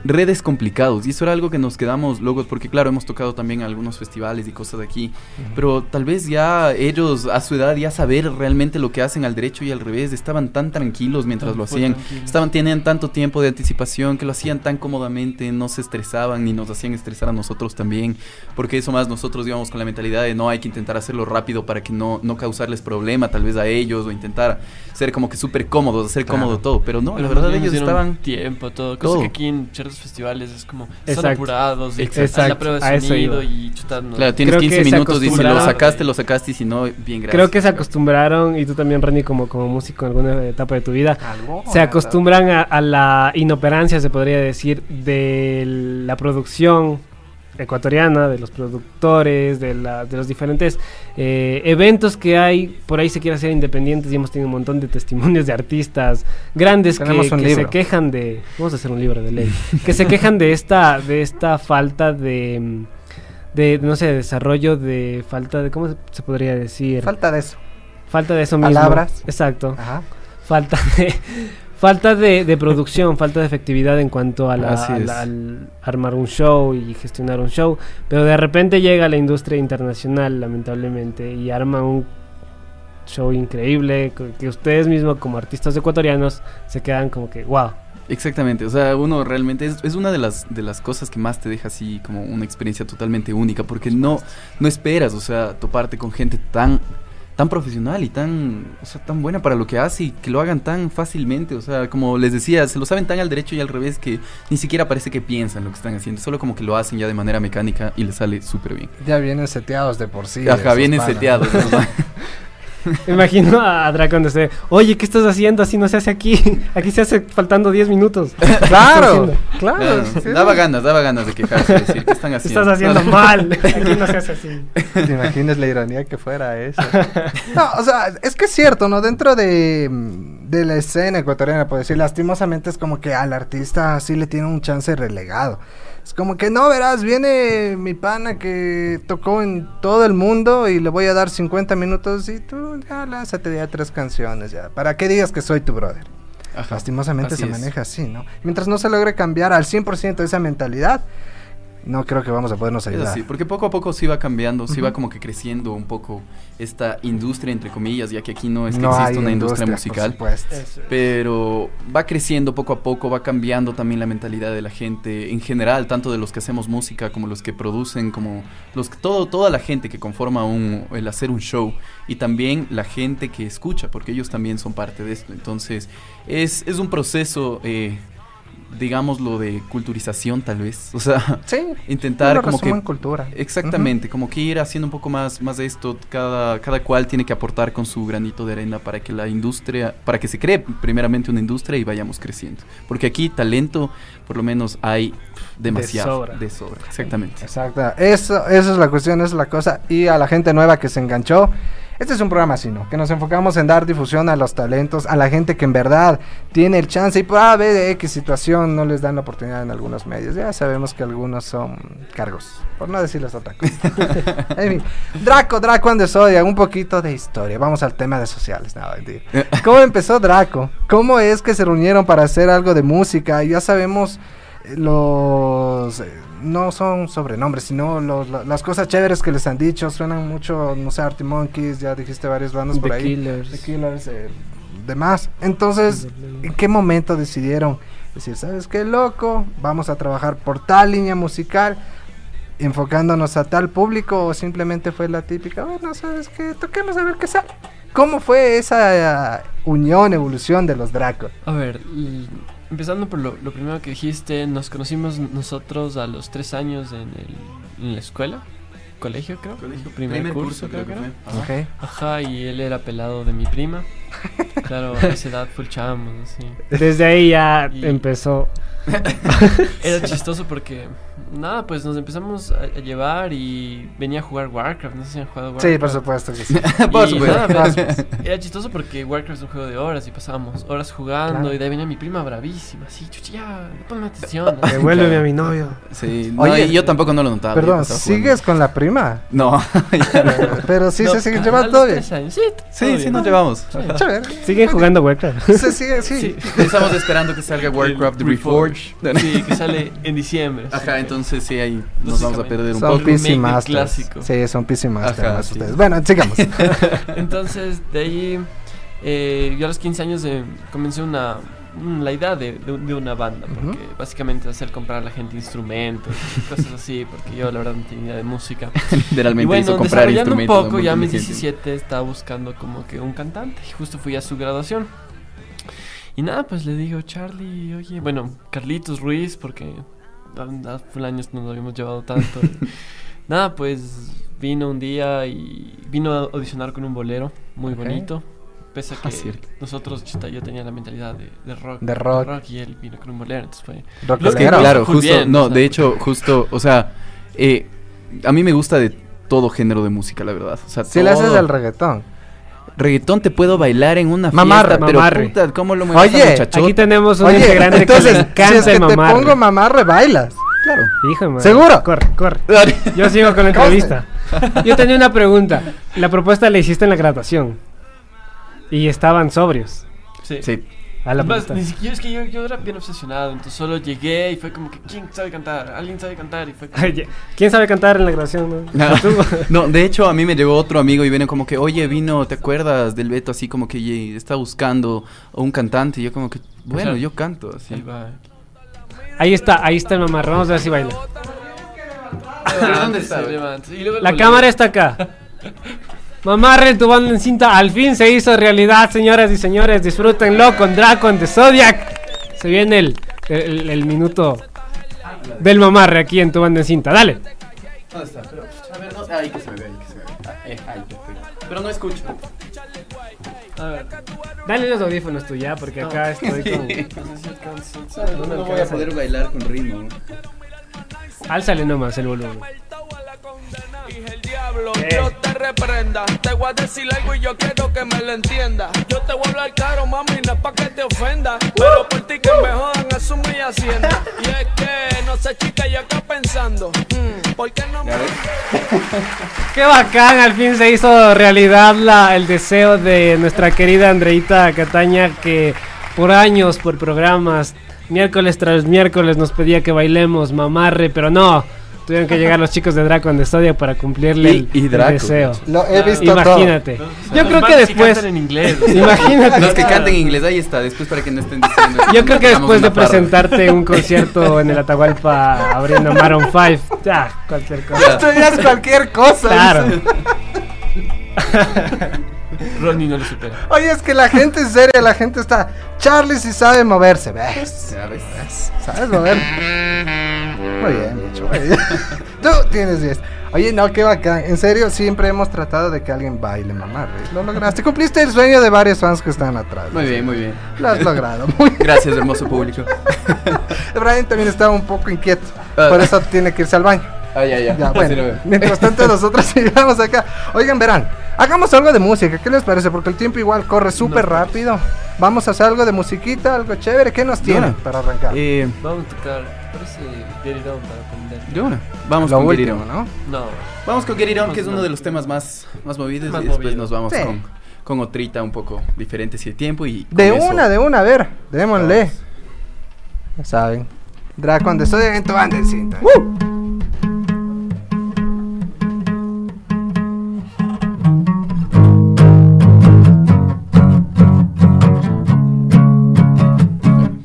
redes complicados y eso era algo que nos quedamos locos porque claro, hemos tocado también algunos festivales y cosas de aquí, pero tal vez ya ellos a su edad ya saber realmente lo que hacen al derecho y al revés, estaban tan tranquilos mientras Tan lo hacían, estaban tenían tanto tiempo de anticipación que lo hacían tan cómodamente, no se estresaban ni nos hacían estresar a nosotros también, porque eso más nosotros íbamos con la mentalidad de no hay que intentar hacerlo rápido para que no no causarles problema tal vez a ellos o intentar ser como que súper cómodos, hacer Claro. cómodo todo, pero no, Pero la verdad ellos estaban tiempo, todo. Cosa todo. que aquí en ciertos festivales es como. Están Exacto. apurados. y Exacto, la prueba a de eso sonido iba. y chuta, no. Claro, tienes Creo 15 que se minutos y si lo sacaste, lo sacaste y si no, bien gracias. Creo que se acostumbraron, y tú también, Randy, como, como músico en alguna etapa de tu vida, Algo, se acostumbran a, a la inoperancia, se podría decir, de la producción ecuatoriana, de los productores, de, la- de los diferentes eh, eventos que hay. Por ahí se quiere hacer independientes y hemos tenido un montón de testimonios de artistas grandes que, Tenemos un que se quejan de... Vamos a hacer un libro de ley. que se quejan de esta, de esta falta de... De, no sé, desarrollo, de falta de, ¿cómo se- se podría decir? Falta de eso. Falta de eso mismo. Palabras. Exacto. Ajá. Falta de falta de, de producción, (laughs) falta de efectividad en cuanto a, la- Así a es. la- al armar un show y gestionar un show. Pero de repente llega la industria internacional, lamentablemente, y arma un show increíble que ustedes mismos como artistas ecuatorianos se quedan como que, wow. Exactamente, o sea, uno realmente es, es una de las, de las cosas que más te deja así como una experiencia totalmente única, porque no, no esperas, o sea, toparte con gente tan, tan profesional y tan, o sea, tan buena para lo que hace y que lo hagan tan fácilmente, o sea, como les decía, se lo saben tan al derecho y al revés que ni siquiera parece que piensan lo que están haciendo, solo como que lo hacen ya de manera mecánica y les sale súper bien. Ya vienen seteados de por sí. Ajá, vienen panas. seteados. ¿no? (laughs) (laughs) Me imagino a, Draco donde se, oye, ¿qué estás haciendo? Así no se hace aquí. Aquí se hace faltando 10 minutos. ¿Qué estás Claro, claro. Claro, sí. daba ganas, daba ganas de quejarse, de decir, ¿qué están ¿Qué haciendo? estás haciendo (laughs) mal? Aquí no se hace así. ¿Te imaginas la ironía que fuera eso? (laughs) No, o sea, es que es cierto, ¿no? Dentro de, mm, de la escena ecuatoriana, por decir, lastimosamente es como que al artista sí le tiene un chance relegado. Es como que no, verás, viene mi pana que tocó en todo el mundo y le voy a dar 50 minutos y tú ya lánzate ya tres canciones ya. ¿Para qué digas que soy tu brother? Ajá, Lastimosamente se es. maneja así, ¿no? Mientras no se logre cambiar al 100% esa mentalidad, no creo que vamos a podernos Es ayudar. así, porque poco a poco se iba cambiando, se iba como que creciendo un poco esta industria, entre comillas, ya que aquí no es que No existe una industria, industria, por musical. supuesto. Pero va creciendo poco a poco, va cambiando también la mentalidad de la gente en general, tanto de los que hacemos música como los que producen, como los que- todo, toda la gente que conforma un, el hacer un show y también la gente que escucha, porque ellos también son parte de esto. Entonces es, es un proceso, eh, digámoslo, de culturización tal vez. O sea, Sí, (laughs) intentar como que en cultura. Exactamente, como que ir haciendo un poco más, más de esto, cada, cada cual tiene que aportar con su granito de arena para que la industria, para que se cree primeramente una industria y vayamos creciendo. Porque aquí talento, por lo menos hay demasiado. sobra. De sobra, exactamente. Exacto. Eso, esa es la cuestión, esa es la cosa. Y a la gente nueva que se enganchó. Este es un programa así, ¿no? Que nos enfocamos en dar difusión a los talentos, a la gente que en verdad tiene el chance y por A, B, de X situación no les dan la oportunidad en algunos medios. Ya sabemos que algunos son cargos, por no decirles otra cosa. (laughs) En fin, Draco, Draco and the Zodiac, un poquito de historia. Vamos al tema de sociales. No, mentira. ¿Cómo empezó Draco? ¿Cómo es que se reunieron para hacer algo de música? Ya sabemos eh, los... eh, no son sobrenombres, sino los- la- las cosas chéveres que les han dicho. Suenan mucho, no sé, Artie Monkeys, ya dijiste varias bandas por The ahí. Killers. The Killers, eh, demás. Entonces, ¿en qué momento decidieron decir, sabes qué loco? Vamos a trabajar por tal línea musical, enfocándonos a tal público, o simplemente fue la típica, bueno, sabes qué, toquemos a ver qué sale. ¿Cómo fue esa eh, unión, evolución de los Dracos? A ver, empezando por lo, lo primero que dijiste, nos conocimos nosotros a los tres años en, el- en la escuela. colegio, creo. Colegio, Primer, primer curso, curso, creo que creo era. que Ok. Ajá, y él era pelado de mi prima. (laughs) Claro, a esa edad full chamos, así. Desde ahí ya Y- empezó. (laughs) Era chistoso porque, nada, pues nos empezamos a, a llevar y venía a jugar Warcraft. No sé si han jugado Warcraft. Sí, por supuesto que (laughs) sí. Por Y supuesto. nada, pues, era chistoso porque Warcraft es un juego de horas y pasábamos horas jugando Claro. y de ahí venía mi prima bravísima, así, chucha, ya, ponme atención. (laughs) Devuélveme a mi novio. Sí, no, Oye, y yo tampoco no lo notaba. Perdón. ¿sigues con la prima? No. (laughs) Pero sí No, se siguen llevando bien. Sí, Sí, bien. sí, nos llevamos. Chévere. Siguen jugando Warcraft. Sigue, sí. Sí. Estamos esperando que salga Warcraft Reforged. Sí, que sale en diciembre. Ajá, entonces sí, ahí nos vamos a perder un Son poco. PC Masters. clásico. Sí, son PC Masters. Ajá, sí. ustedes. Bueno, sigamos. (laughs) Entonces, de ahí, eh, yo a los 15 años eh, comencé una, la idea de, de- de una banda, porque Ujú. básicamente hacer comprar a la gente instrumentos, cosas así, porque yo la verdad no tenía idea de música. (laughs) Literalmente y bueno, hizo comprar desarrollando un instrumentos. a un poco, ya a mis de gente. 17 estaba buscando como que un cantante, y justo fui a su graduación. Y nada, pues le digo, Charlie, oye, bueno, Carlitos Ruiz, porque hace años no nos habíamos llevado tanto. (laughs) nada, pues vino un día y vino a audicionar con un bolero muy Ok. bonito. Pese a Ah, que cierto. nosotros, chuta, yo tenía la mentalidad de, de rock, De rock. y él vino con un bolero, entonces fue... Rock Los que claro, justo, bien, no, o sea, de hecho, justo, o sea, eh, a mí me gusta de todo género de música, la verdad. O sea, Si le haces el reggaetón. Reggaetón te puedo bailar en una Mamarre. fiesta, pero Mamarre. puta, ¿cómo lo mueves Oye? Aquí tenemos un Oye, integrante entonces, que le encanta si es que te mamarre. pongo mamarre, bailas. Claro. Hijo de madre. ¿Seguro? Corre, corre. Yo sigo con la (laughs) entrevista. Yo tenía una pregunta. La propuesta la hiciste en la graduación. Y estaban sobrios. Sí. Sí. A la Además, ni siquiera es que yo, yo era bien obsesionado, entonces solo llegué y fue como que ¿quién sabe cantar? ¿Alguien sabe cantar? Y fue como. ¿Quién sabe cantar en la graduación? no? (laughs) No, de hecho a mí me llegó otro amigo y viene como que, oye, vino, ¿te acuerdas del Beto? Así como que "Ye, está buscando un cantante. Y yo como que, bueno, sea, yo canto. Así. ahí va. Ahí está, ahí está el mamarre. Vamos a ver si baila. ¿Dónde está? Y luego La cámara está acá. (laughs) Mamarre, tu banda en cinta al fin se hizo realidad, señoras y señores. Disfrútenlo con Dracon de Zodiac. Se viene el, el, el minuto del mamarre aquí en tu banda en cinta. Dale. ¿Dónde está? Pero, a ver, no, ahí que se me ve, ahí que se me ve. Ah, eh, ahí. Pero no escucho. A ver, Dale los audífonos tú ya, porque acá estoy con. (laughs) no. No, no voy a poder bailar con ritmo. Álzale nomás el volumen. El diablo, Eh. Dios te reprenda. Te voy a decir algo y yo quiero que me lo entienda. Yo te voy a hablar claro, mami, no es pa' que te ofenda. Pero por ti que me jodan, asumo y hacienda. Y es que, no sé, chica, yo acá pensando. mm, ¿Por qué no me.? (laughs) Qué bacán, al fin se hizo realidad la, el deseo de nuestra querida Andreita Cataña que por años, por programas, miércoles tras miércoles nos pedía que bailemos mamarre, pero no, tuvieron que llegar los chicos de Draco de Stadia para cumplirle Y- el, y el Draco, deseo. Lo he visto Imagínate. Yo creo que después, cantan en inglés. imagínate. Los que canten en inglés, ahí está. Después para que no estén diciendo. Yo creo que después de presentarte un concierto en el Atahualpa abriendo Maroon 5, ya, cualquier cosa. ya es cualquier cosa. Claro. (laughs) Ronnie no lo supera. Oye, es que la gente en serio, la gente está. Charlie sí sabe moverse, ¿ves? Ya ves. ¿Sabes mover? Muy bien, bien. (laughs) Tú tienes 10. Oye, no, qué bacán. En serio, siempre hemos tratado de que alguien baile, mamá. Lo lograste. Cumpliste el sueño de varios fans que están atrás. Muy bien, muy bien. Lo has logrado. (laughs) Muy bien. Gracias, hermoso público. (laughs) Brian también estaba un poco inquieto. Ah. Por eso tiene que irse al baño. Ah, ya, ya. Bueno, mientras tanto nosotros sigamos acá. Oigan, verán, hagamos algo de música, ¿qué les parece? Porque el tiempo igual corre súper rápido. Vamos a hacer algo de musiquita, algo chévere. ¿Qué nos tienen Bueno, para arrancar? Eh, Vamos a tocar, parece Get It On para aprender. de una. Vamos Lo con Get It último, On. ¿no? No, Vamos con Get It On, que es uno no. de los temas más, más movidos. Más y después movido. nos vamos Sí. con, con otrita un poco diferente si hay tiempo. Y De eso- una, de una, a ver, démosle. Ya saben. Dracon de Sodia en tu banda cinta.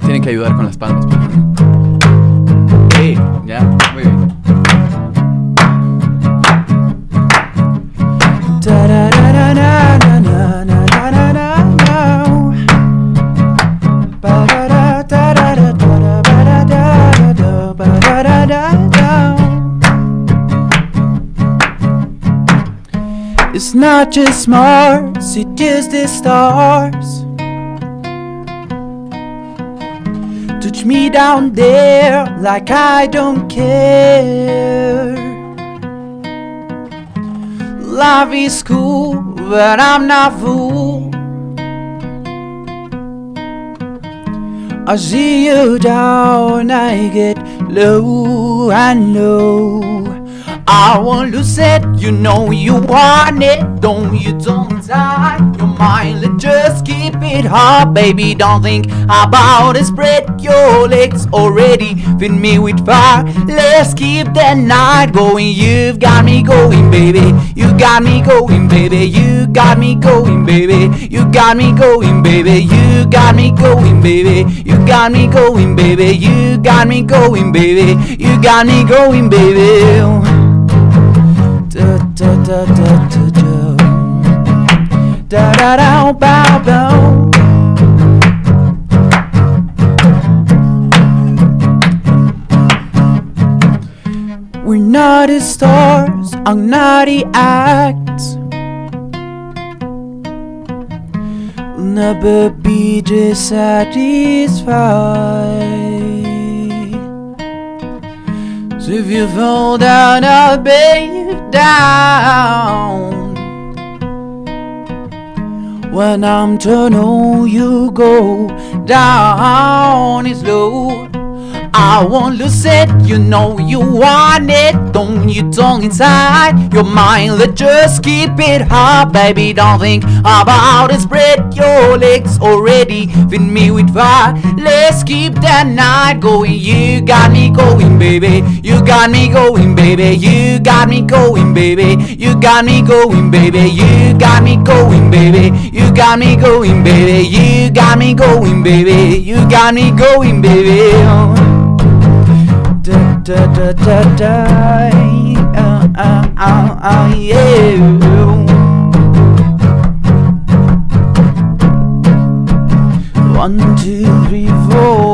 Tienen que ayudar con las palmas. It's not just smarts, it's just the stars. Me down there like I don't care. Life is cool, but I'm not fool. I see you down, I get low and low. I want to set, you know you want it, don't you? Don't tie your mind, let's just keep it hard, baby. Don't think about it, spread your legs already, fill me with fire. Let's keep the night going. You've got me going, baby. You got me going, baby. You got me going, baby. You got me going, baby. You got me going, baby. You got me going, baby. You got me going, baby. You got me going, baby. Da da da da da da. Da da da bow bow. We're not the stars, ang naughty acts. We'll never be dissatisfied. So if you fall down, I'll bear you down. When I'm turned on, you go down. It's low. I want to it, you know you want it. Don't you tongue inside your mind, Let's just keep it hot, baby. Don't think about it, spread your legs already. Fill me with fire, let's keep that night going. You got me going, baby. You got me going, baby. You got me going, baby. You got me going, baby. You got me going, baby. You got me going, baby. You got me going, baby. You got me going, baby. Oh. Da da da da. Uh, uh, uh, uh, yeah. One, two, three, four.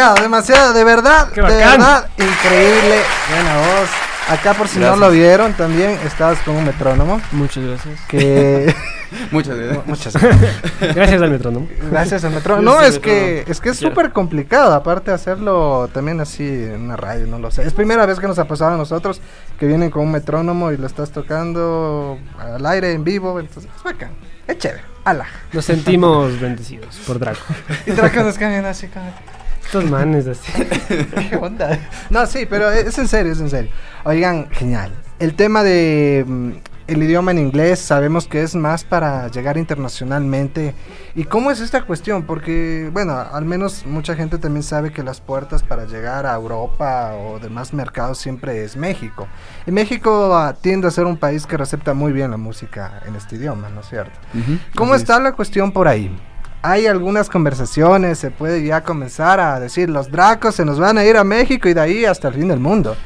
Demasiado, demasiado, de verdad, Qué de verdad, increíble, buena voz. Acá por si Gracias. no lo vieron también, estabas con un metrónomo. Muchas gracias. Que (laughs) (laughs) Muchas gracias. muchas (laughs) gracias. Gracias al metrónomo. Gracias al metrónomo. No, es que metrónomo. es que es súper complicado, aparte de hacerlo también así en una radio, no lo sé. Es primera vez que nos ha pasado a nosotros que vienen con un metrónomo y lo estás tocando al aire en vivo, entonces es bacán. Es chévere. Ala. Nos sentimos bendecidos por Draco. Y Draco nos cambian así como Estos manes así. (laughs) ¿Qué onda? No, sí, pero es en serio, es en serio. Oigan, genial. El tema de mm, el idioma en inglés sabemos que es más para llegar internacionalmente. ¿Y cómo es esta cuestión? Porque, bueno, al menos mucha gente también sabe que las puertas para llegar a Europa o demás mercados siempre es México. Y México ah, tiende a ser un país que recepta muy bien la música en este idioma, ¿no es cierto? Ujú, ¿Cómo así está la cuestión por ahí? Hay algunas conversaciones, se puede ya comenzar a decir, los dracos se nos van a ir a México y de ahí hasta el fin del mundo.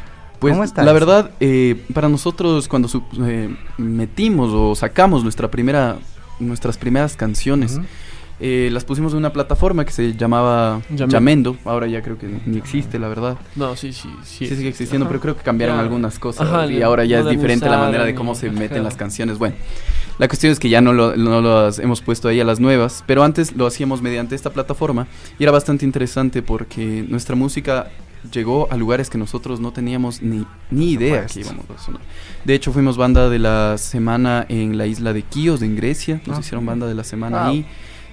Pues ¿Cómo está la eso? verdad, eh, para nosotros cuando eh, metimos o sacamos nuestra primera, nuestras primeras canciones. Eh, las pusimos en una plataforma que se llamaba. Yamendo. Ahora ya creo que ni existe, la verdad. No, sí, sí, sí. Sí sigue existiendo, Ajá. pero creo que cambiaron algunas cosas Ajá, y ahora ya es diferente la manera de cómo se meten las canciones. Bueno, la cuestión es que ya no, lo, no las hemos puesto ahí a las nuevas, pero antes lo hacíamos mediante esta plataforma y era bastante interesante porque nuestra música llegó a lugares que nosotros no teníamos ni, ni idea que íbamos a sonar. De hecho, fuimos banda de la semana en la isla de Kios, en Grecia. Nos Ah, hicieron banda de la semana Wow. ahí.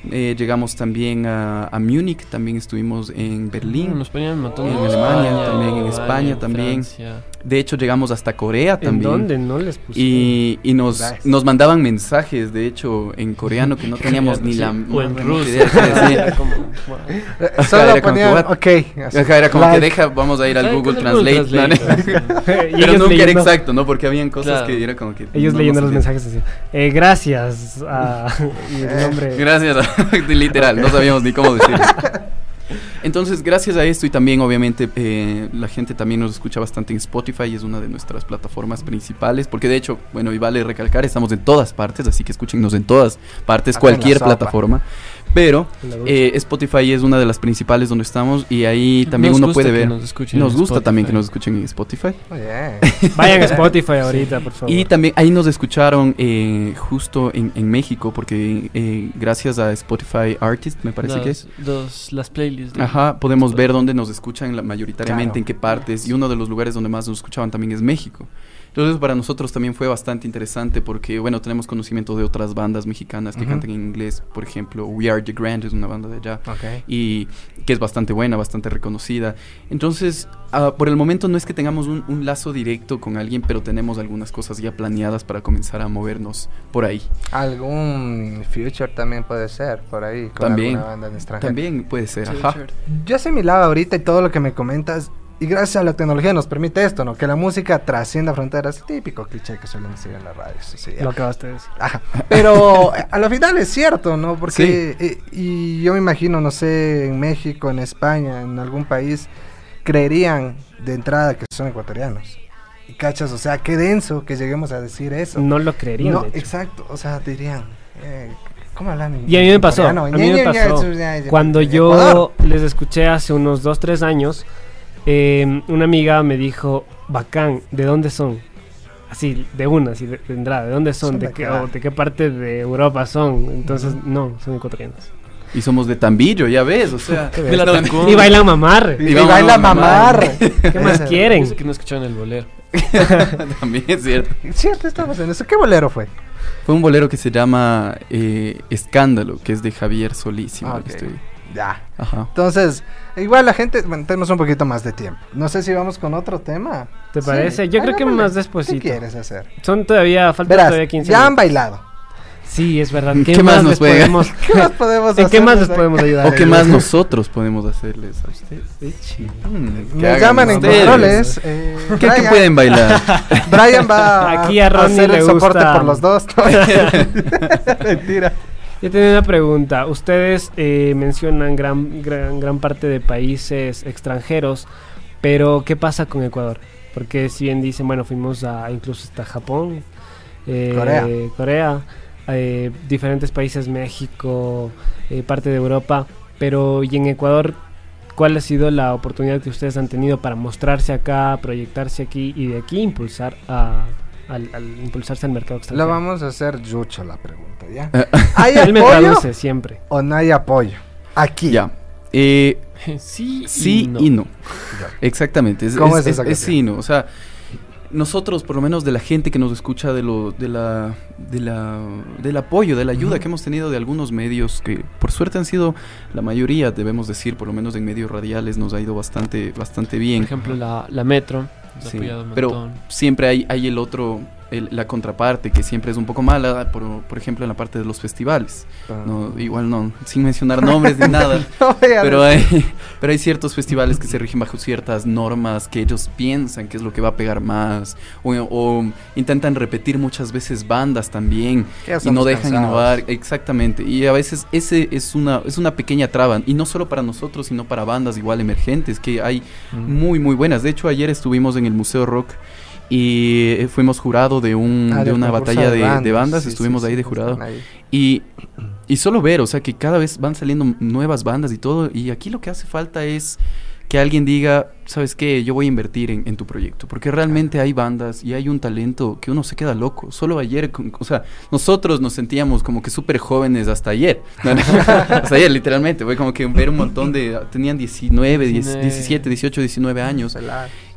Eh, llegamos también a, a Múnich, también estuvimos en Berlín. Nos ponían En Alemania, España, también en España, también. Francia. De hecho, llegamos hasta Corea ¿En también. dónde no les pusieron? Y, y nos, Nice. nos mandaban mensajes, de hecho, en coreano que no (laughs) teníamos ni la o en ruso. (laughs) Eh, Solo era como ponían, ok. Ajá, era como que deja, vamos a ir al Google Translate. (laughs) Pero nunca era exacto, ¿no? Porque habían cosas Claro. que era como que... Ellos no leyendo los mensajes así. Eh, gracias a y el nombre. Gracias, a- literal, no sabíamos ni cómo decirlo. Entonces, gracias a esto y también, obviamente, eh, la gente también nos escucha bastante en Spotify, es una de nuestras plataformas principales, porque de hecho, bueno, y vale recalcar, estamos en todas partes, así que escúchenos en todas partes, Hasta cualquier sopa. Pero eh, Spotify es una de las principales donde estamos y ahí también Nos uno gusta puede que ver. nos escuchen Nos en gusta también que nos escuchen en Spotify. (laughs) Vayan a Spotify ahorita, por favor. Y también ahí nos escucharon eh, justo en, en México, porque eh, gracias a Spotify Artist, me parece que es. Los- las playlists. de- Ajá, podemos ver dónde nos escuchan la- mayoritariamente, Claro. en qué partes, y uno de los lugares donde más nos escuchaban también es México. Entonces para nosotros también fue bastante interesante porque, bueno, tenemos conocimiento de otras bandas mexicanas que cantan en inglés, por ejemplo, We Are The Grand es una banda de allá, Ok. y que es bastante buena, bastante reconocida. Entonces, ah, por el momento no es que tengamos un, un lazo directo con alguien, pero tenemos algunas cosas ya planeadas para comenzar a movernos por ahí. Algún future también puede ser por ahí con También, alguna banda en extranjero. también puede ser, Sí, ajá. Yo sé mi lado ahorita y todo lo que me comentas y gracias a la tecnología nos permite esto, ¿no? Que la música trascienda fronteras, típico cliché que suelen decir en las radios. así, ya. Lo acabaste de decir. Ajá. (laughs) Pero a lo final es cierto, ¿no? Porque eh, y yo me imagino, no sé, en México, en España, en algún país creerían de entrada que son ecuatorianos. Y cachas, o sea, qué denso que lleguemos a decir eso. No lo creerían. No, de hecho. exacto, o sea, dirían, eh, ¿cómo hablan? en- Y a mí me pasó, a mí me pasó. Cuando yo les escuché hace unos 2, 3 años, eh, una amiga me dijo, bacán, ¿de dónde son? Así, de una, así de, de entrada, ¿de dónde son? Son ¿De, de qué, o ¿De qué parte de Europa son? Entonces, no, son ecuatorianos. Y somos de Tambillo, ya ves, o (laughs) sea. De la Tancún. Y bailan mamar. Y, vamos baila a mamar. mamar. (laughs) ¿Qué más (laughs) quieren? Dice que no escuchaban el bolero. También es cierto. Cierto, estamos en eso. ¿Qué bolero fue? Fue un bolero que se llama eh, Escándalo, que es de Javier Solís. Ah, mal ok. estoy. Ya. Ajá. Entonces, igual la gente, bueno, tenemos un poquito más de tiempo. No sé si vamos con otro tema. ¿Te Sí, parece? Yo creo que más despuesito. ¿Qué quieres hacer? Son todavía, falta Verás, todavía 15 ya han minutos. bailado. Sí, es verdad. ¿Qué más nos podemos, (laughs) ¿Qué más podemos ¿En qué más les podemos ayudar? ¿O qué más nosotros podemos hacerles a ustedes? Mm, llaman en controles. eh, ¿Qué, qué Brian- pueden bailar? Brian va (laughs) Aquí a a hacer le el soporte por los dos. (laughs) Mentira. Yo tenía una pregunta. Ustedes eh, mencionan gran, gran, gran parte de países extranjeros, pero ¿qué pasa con Ecuador? Porque si bien dicen, bueno, fuimos a incluso hasta Japón, eh, Corea. Corea, eh, diferentes países, México, eh, parte de Europa, pero ¿y en Ecuador cuál ha sido la oportunidad que ustedes han tenido para mostrarse acá, proyectarse aquí y de aquí impulsar a, al, al impulsarse al mercado Lo extranjero? vamos a hacer Yucho la pregunta, ¿ya? (laughs) ¿Hay Él me apoyo traduce siempre. o no hay apoyo? Aquí. ya. Eh, sí, (laughs) sí y no. Exactamente. Es, ¿Cómo es- es esa es- sí y no. O sea, nosotros, por lo menos de la gente que nos escucha, de lo, de la, de la, del apoyo, de la ayuda que hemos tenido de algunos medios que, por suerte, han sido la mayoría, debemos decir, por lo menos en medios radiales, nos ha ido bastante, bastante Por bien. ejemplo, la, la Metro. Sí, pero montón. siempre hay, hay el otro, el- la contraparte que siempre es un poco mala, por, por ejemplo en la parte de los festivales. No, igual no, sin mencionar nombres ni (laughs) nada. No pero, hay, pero hay ciertos festivales que se rigen bajo ciertas normas que ellos piensan que es lo que va a pegar más. O, o intentan repetir muchas veces bandas también. Y no dejan cansados. innovar. Exactamente. Y a veces ese es una, es una pequeña traba. Y no solo para nosotros, sino para bandas igual emergentes, que hay Mm. muy, muy buenas. De hecho, ayer estuvimos en el Museo Rock y fuimos jurado de, un, Ah, de una batalla de, de bandas. bandas. Sí, sí, estuvimos sí, ahí de jurado. Y, y solo ver, o sea, que cada vez van saliendo nuevas bandas y todo. Y aquí lo que hace falta es que alguien diga, ¿sabes qué? Yo voy a invertir en, en tu proyecto. Porque realmente hay bandas y hay un talento que uno se queda loco. Solo ayer, con- o sea, nosotros nos sentíamos como que súper jóvenes hasta ayer. (laughs) Hasta ayer, literalmente. Fue como que ver un montón de. Tenían 19, 10, 19. 17, 18, 19 años.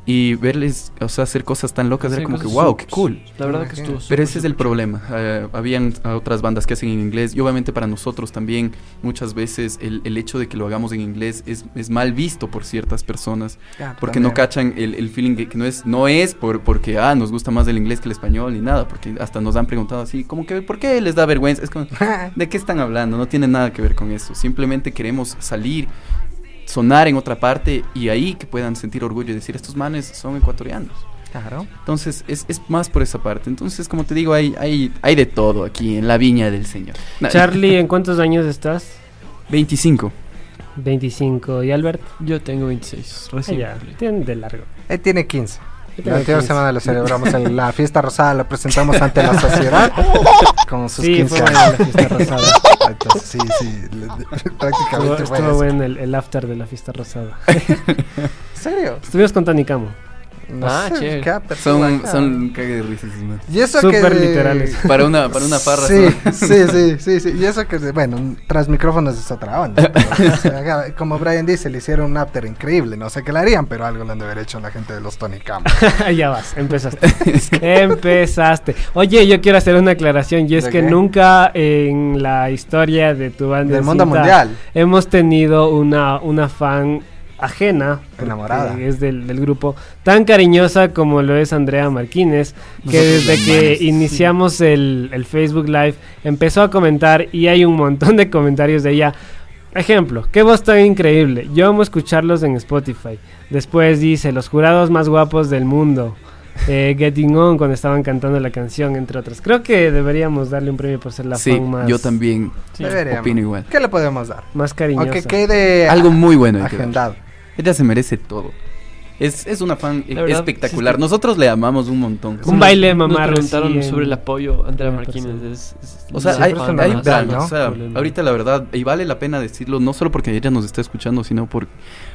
Y verles, o sea, hacer cosas tan locas era Sí, como que, wow, qué cool. La verdad que estuvo Pero ese es el problema. Eh, habían otras bandas que hacen en inglés y obviamente para nosotros también muchas veces el, el hecho de que lo hagamos en inglés es, es mal visto por ciertas personas Claro, porque no también. cachan el, el feeling que, que no es no es por porque ah nos gusta más el inglés que el español ni nada porque hasta nos han preguntado así como que ¿por qué les da vergüenza? Es como (laughs) ¿de qué están hablando? No tiene nada que ver con eso. Simplemente queremos salir sonar en otra parte y ahí que puedan sentir orgullo y decir estos manes son ecuatorianos. Claro. Entonces, es, es más por esa parte. Entonces, como te digo, hay, hay, hay de todo aquí en la viña del Señor. Charlie, ¿en (laughs) cuántos años estás? 25. 25. ¿Y Albert? Yo tengo 26. Ah, Recién ya, cumplí. tienen de largo. Él tiene 15. La anterior 15. semana lo celebramos en la fiesta rosada, lo presentamos ante la (laughs) sociedad con sus Sí, 15 fue buena años. la fiesta rosada. Entonces, sí, sí, (laughs) Estuvo, prácticamente fue estuvo eso. bueno el, el after de la fiesta rosada. (laughs) ¿En serio? Estuvimos con Tony Camo. No Ah, sé, chévere. Son, acá. son cague de risas. Y eso que de- literales. (laughs) Para una, para una farra. Sí, sí, sí, sí, sí. Y eso que, de- bueno, tras micrófonos es otra onda. pero, o sea, (laughs) como Brian dice, le hicieron un after increíble. No sé qué le harían, pero algo le han de haber hecho la gente de los Tony Cam. (laughs) ya vas, empezaste. empezaste. Oye, yo quiero hacer una aclaración y es ¿De que qué? nunca en la historia de tu banda Del en mundo mundial. hemos tenido una, una fan ajena, Enamorada. es del, del grupo, tan cariñosa como lo es Andrea Martínez, que Nosotros desde que sí. iniciamos el, el Facebook Live empezó a comentar y hay un montón de comentarios de ella. Ejemplo, qué voz tan increíble. Yo amo escucharlos en Spotify. Después dice, los jurados más guapos del mundo. Eh, Getting On cuando estaban cantando la canción, entre otros. Creo que deberíamos darle un premio por ser la Sí, fan más, yo también Deberíamos. opino igual. ¿Qué le podemos dar? más cariñosa. Aunque quede Algo muy bueno. que agendado. Ella se merece todo. Es, es una fan verdad, espectacular. sí, sí. Nosotros le amamos un montón. Un baile Nos mamar preguntaron así en- sobre el apoyo a Andrea Martínez. Es, es O sea, hay, hay o sea, ahorita la verdad, y vale la pena decirlo, no solo porque ella nos está escuchando, sino por,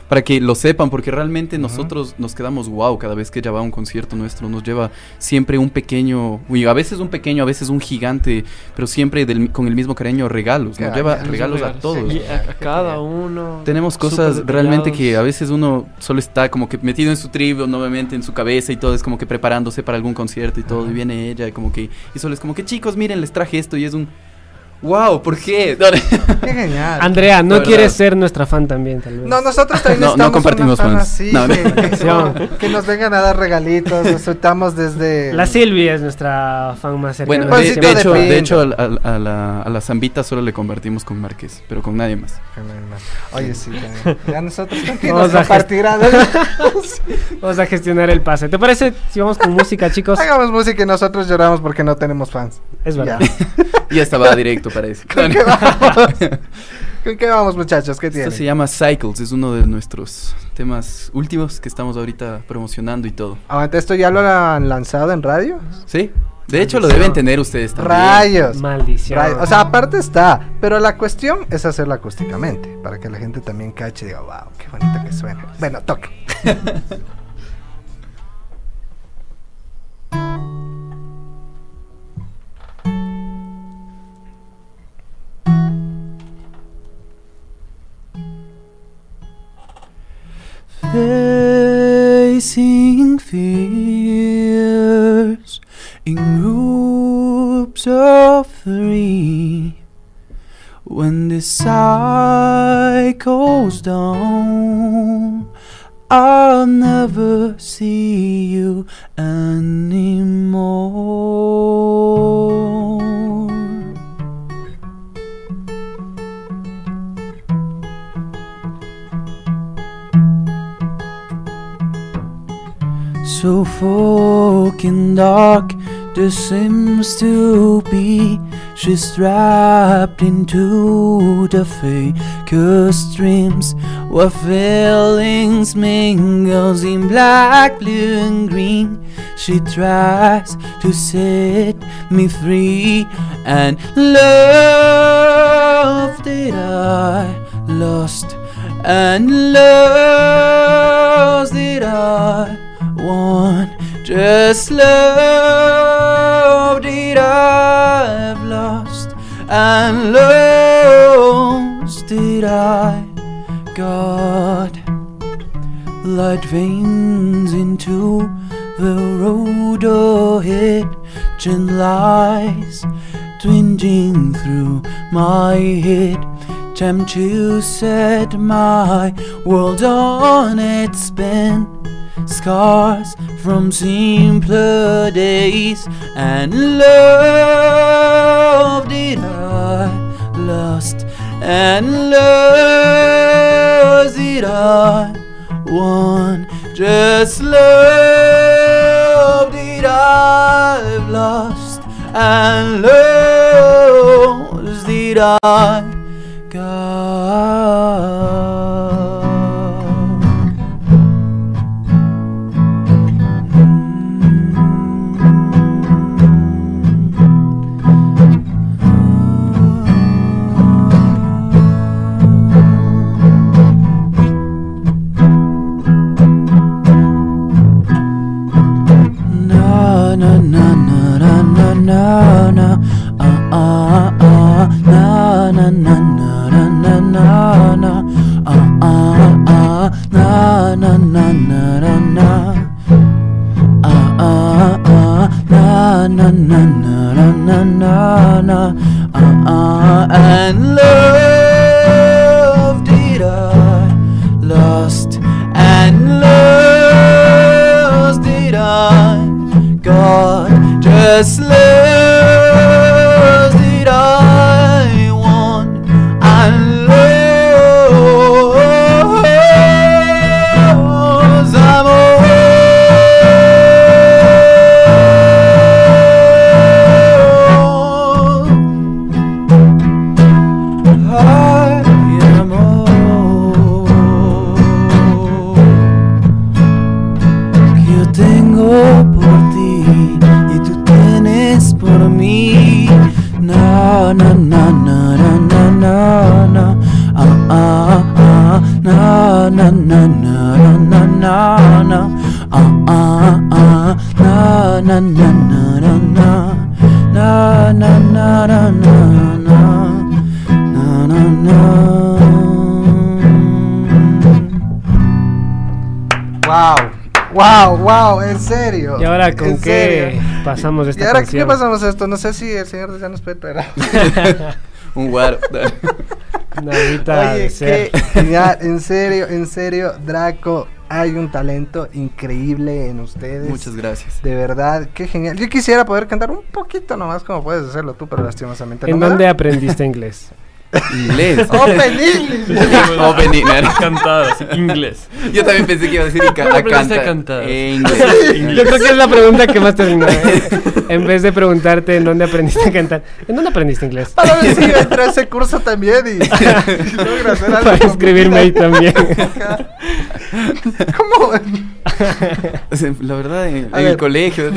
para que lo sepan, porque realmente nosotros nos quedamos wow cada vez que ella va a un concierto nuestro, nos lleva siempre un pequeño, uy, a veces un pequeño, a veces un gigante, pero siempre del- con el mismo cariño regalos, nos lleva regalos. a todos. Y a, a cada uno. Tenemos cosas realmente que a veces uno solo está como que metido en su tribu, nuevamente en su cabeza y todo, es como que preparándose para algún concierto y todo, y viene ella y como que, y solo es como que chicos, miren, les traje esto y es un, wow, ¿por (laughs) qué? Qué genial. Andrea, ¿no quieres verdad. ser nuestra fan también, tal vez? No, nosotros también No, no compartimos una fan fans. así, No, no. que, que- que nos vengan a dar regalitos, nos soltamos desde... La Silvia es nuestra fan más cercana. Bueno, de, Pancito de de hecho, de hecho a, la, a la zambita solo le convertimos con Márquez, pero con nadie más. Oye, sí, también. ya nosotros Vamos nos a compartirán. (laughs) Vamos a gestionar el pase. ¿Te parece si vamos con música, chicos? Hagamos música y nosotros lloramos porque no tenemos fans. Es verdad. Ya. (laughs) Y esta va directo, parece. ¿Con qué (laughs) vamos? (laughs) ¿Con qué vamos, muchachos? ¿Qué Esto tiene? se llama Cycles, es uno de nuestros temas últimos que estamos ahorita promocionando y todo. Aguanta, ¿esto ya lo han lanzado en radio? ¿Sí? De hecho, lo deben tener ustedes también. Rayos. Maldición. Rayos. O sea, aparte está, pero la cuestión es hacerlo acústicamente, para que la gente también cache y diga, wow, qué bonito que suena. Bueno, toque. (laughs) Facing fears in groups of three. When the cycle's down, I'll never see you anymore. So fucking dark, there seems to be. She's trapped into the fakest dreams where feelings mingles in black, blue, and green. She tries to set me free, and love did I lost, and lost did I won. Just love did I have lost, and lost did I got. Light veins into the road ahead, and lies twinging through my head. Time to set my world on its spin. Scars from simpler days and love did I lost and love did I won. Just love did I've lost and love did I got. no, no, uh, uh, uh, no, no, no, no, no, no, no, no, uh, uh, uh, no, no, no, no, no, no, uh, uh, uh, no, no, no, no, no, no, no, no, uh, uh, and love did I lost and love. restless ahora con en qué serio. pasamos ¿Y esta ahora canción? qué pasamos esto? No sé si el señor ya nos puede esperar. (laughs) Un guaro. (laughs) Una Oye, de ser. qué genial, en serio, en serio, Draco, hay un talento increíble en ustedes. Muchas gracias. De verdad, qué genial. Yo quisiera poder cantar un poquito nomás como puedes hacerlo tú, pero lastimosamente no ¿En me da. dónde aprendiste inglés? (laughs) Inglés. (laughs) Open English. Open English. Cantar, así, inglés. Yo también pensé que iba a decir y ca- ¿Cómo a aprendiste a cantar. En inglés. Yo creo que es la pregunta que más terminó. ¿eh? (laughs) En vez de preguntarte en dónde aprendiste a cantar, ¿en dónde aprendiste inglés? Para ver si entré a ese curso también y, (laughs) y logro hacer algo Para inscribirme ahí también. ¿Cómo? La verdad, en, el colegio.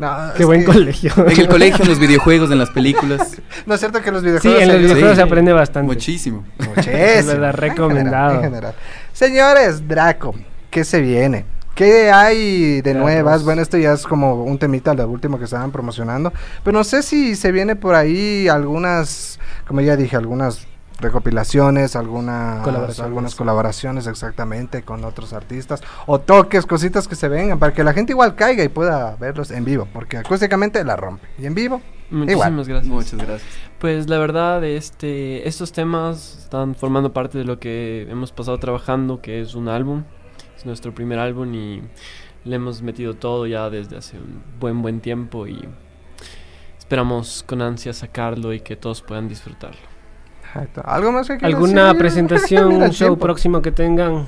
No, Qué buen que- colegio. En el colegio, en los (laughs) videojuegos, en las películas. No es cierto que los Sí, videojuegos en los videojuegos se Sí. aprende bastante. Muchísimo. Muchísimo. Es verdad, En general, recomendado. en general. Señores, Draco, ¿qué se viene? ¿Qué hay de nuevas? Bueno, esto ya es como un temita, lo último que estaban promocionando. Pero no sé si se viene por ahí algunas, como ya dije, algunas recopilaciones, algunas Colaboraciones. algunas colaboraciones exactamente con otros artistas o toques, cositas que se vengan para que la gente igual caiga y pueda verlos en vivo, porque acústicamente la rompe y en vivo Muchísimas igual. gracias. Muchas gracias. Pues la verdad, este, estos temas están formando parte de lo que hemos pasado trabajando, que es un álbum. Es nuestro primer álbum y le hemos metido todo ya desde hace un buen, buen tiempo y esperamos con ansia sacarlo y que todos puedan disfrutarlo. Exacto. ¿Algo más que quieras ¿Alguna decir? presentación, (laughs) un show tiempo. próximo que tengan?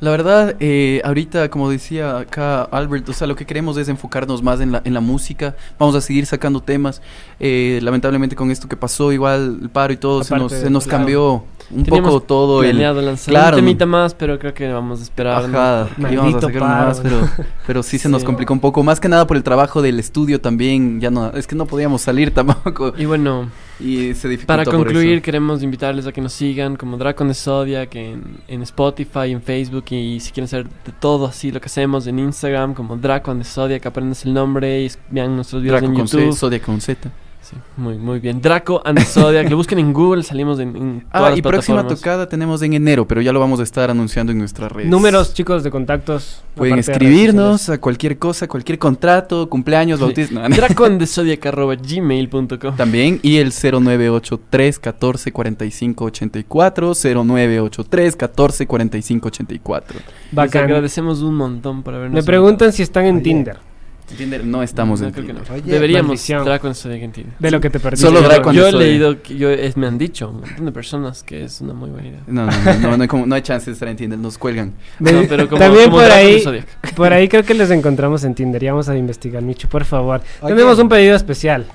La verdad, eh, ahorita, como decía acá Albert, o sea, lo que queremos es enfocarnos más en la, en la música. Vamos a seguir sacando temas. Eh, lamentablemente con esto que pasó, igual el paro y todo, se Aparte, nos, se nos claro. cambió un Teníamos poco todo el... lanzar Claro, un ¿no? temita más, pero creo que vamos a esperar. ¿no? Ajá, íbamos a Maldito sacar más, pero, pero sí se nos (laughs) Sí. complicó un poco. Más que nada por el trabajo del estudio también. Ya no, es que no podíamos salir (laughs) tampoco. Y bueno, Y se dificultó para concluir, queremos invitarles a que nos sigan como Dracon de Zodiac en, en Spotify, en Facebook y si quieren saber de todo así lo que hacemos en Instagram como Dracon de Zodiac, aprendes el nombre y vean nuestros videos Draco en con YouTube. C, Zodiac con Z. Sí, muy, muy bien. Draco and Zodiac, lo busquen en Google, salimos en, en Ah, todas las y próxima plataformas. tocada tenemos en enero, pero ya lo vamos a estar anunciando en nuestras redes. Números, chicos, de contactos. Pueden aparte de redes escribirnos a cualquier cosa, cualquier contrato, cumpleaños, Sí. bautismo. no, Dracon de (laughs) Zodiac arroba gmail.com. También, y el 0983 14 45 84, 0983 14 45 84. Les Bacán. agradecemos un montón por habernos Me preguntan si están en Tinder. Tinder, no estamos No, en creo que Tinder. no. Oye, Deberíamos maldición. Dracon Zodiac en Tinder. De lo que te perdiste. Solo and Yo he leído, que yo, es- me han dicho un montón de personas que es una muy buena idea. No, no, no, no, no hay, como- no hay chance de estar en Tinder, nos cuelgan. De- No, pero (laughs) como- También como por Draco de ahí, por ahí creo que les encontramos en Tinder. Ya vamos a investigar, Micho, por favor. Oye. Tenemos un pedido especial.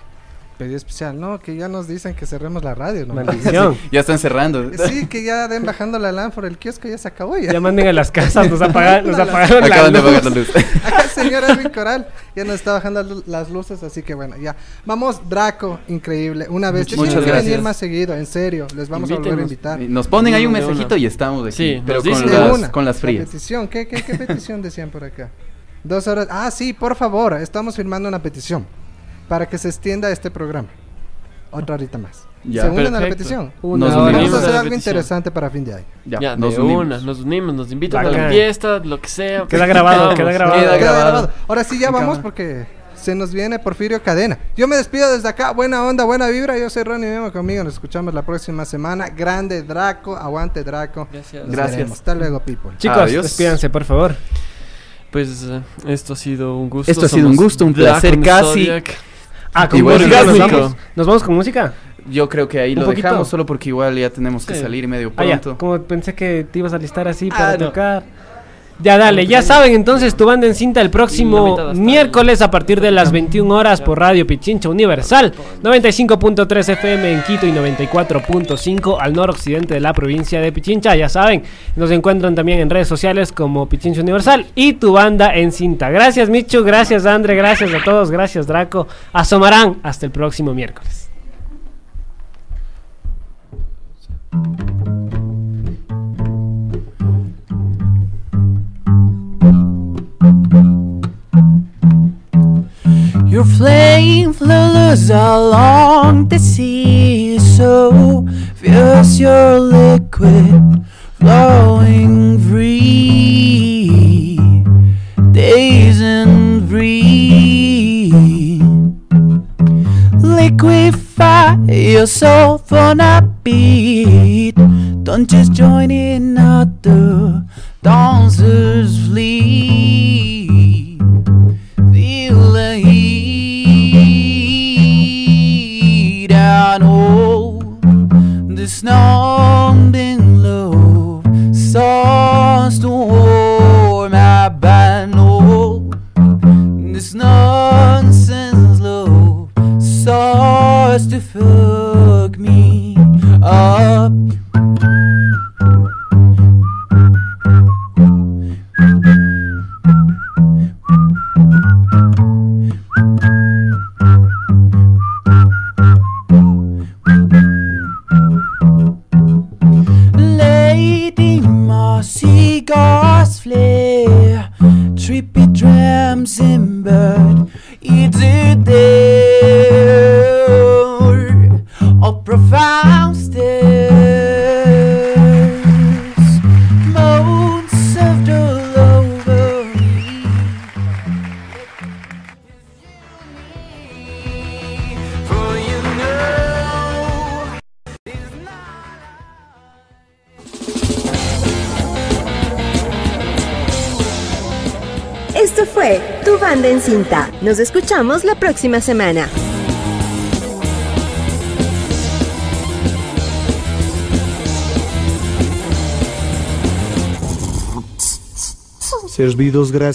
Pedido especial, no, que ya nos dicen que cerremos la radio, ¿no? Maldición. (laughs) Ya están cerrando. (laughs) Sí, que ya den bajando la lámpara, el kiosco ya se acabó ya. Ya manden a las casas, nos, apaga- (laughs) nos apagaron la Acaban de apagar la luz. Acá el señor Edwin Coral ya nos está bajando las luces, así que bueno, ya. Vamos, Draco, increíble. Una vez, Muchísimas tienen que venir gracias. más seguido, en serio. Les vamos a volver a invitar. Nos ponen ahí un mensajito y estamos aquí. Sí, pero con las, una. con las La frías. petición, ¿qué, qué, qué petición decían por acá? Dos horas. Ah, sí, por favor, estamos firmando una petición para que se extienda este programa. Otra horita más. Ya. ¿Se unen a la petición? Una Nos hora. Vamos a hacer algo interesante para fin de año. Ya, Ya, nos de unimos. una, nos unimos, nos invitan a la Bacán. fiesta, lo que sea. Queda grabado, Vamos. queda grabado. Queda Queda grabado. grabado. Ahora sí ya vamos porque se nos viene Porfirio Cadena. Yo me despido desde acá. Buena onda, buena vibra. Yo soy Ronnie Memo conmigo. Nos escuchamos la próxima semana. Grande Draco, aguante Draco. Gracias. Nos Gracias. veremos. Hasta luego, people. Chicos, Adiós. despídanse, por favor. Pues eh, esto ha sido un gusto. Esto ha sido un gusto, un placer, casi. Zodiac. Ah, con Igual música. Nos vamos, nos vamos con música. Yo creo que ahí lo poquito. dejamos solo porque igual ya tenemos que Sí. salir medio Ah, ya. pronto. Como pensé que te ibas a listar así para Ah, no. Ya dale, ya saben entonces tu banda en cinta el próximo miércoles a partir de las 21 horas por Radio Pichincha Universal, 95.3 FM en Quito y 94.5 al noroccidente de la provincia de Pichincha. Ya saben, nos encuentran también en redes sociales como Pichincha Universal y tu banda en cinta. Gracias Michu, gracias Andre, gracias a todos, gracias Draco. Asomarán hasta el próximo miércoles. Your flame flows along the sea, so fierce your liquid flowing free, days and free. Liquefy your soul for not beat. Don't just join in La próxima semana. Servidos, gracias.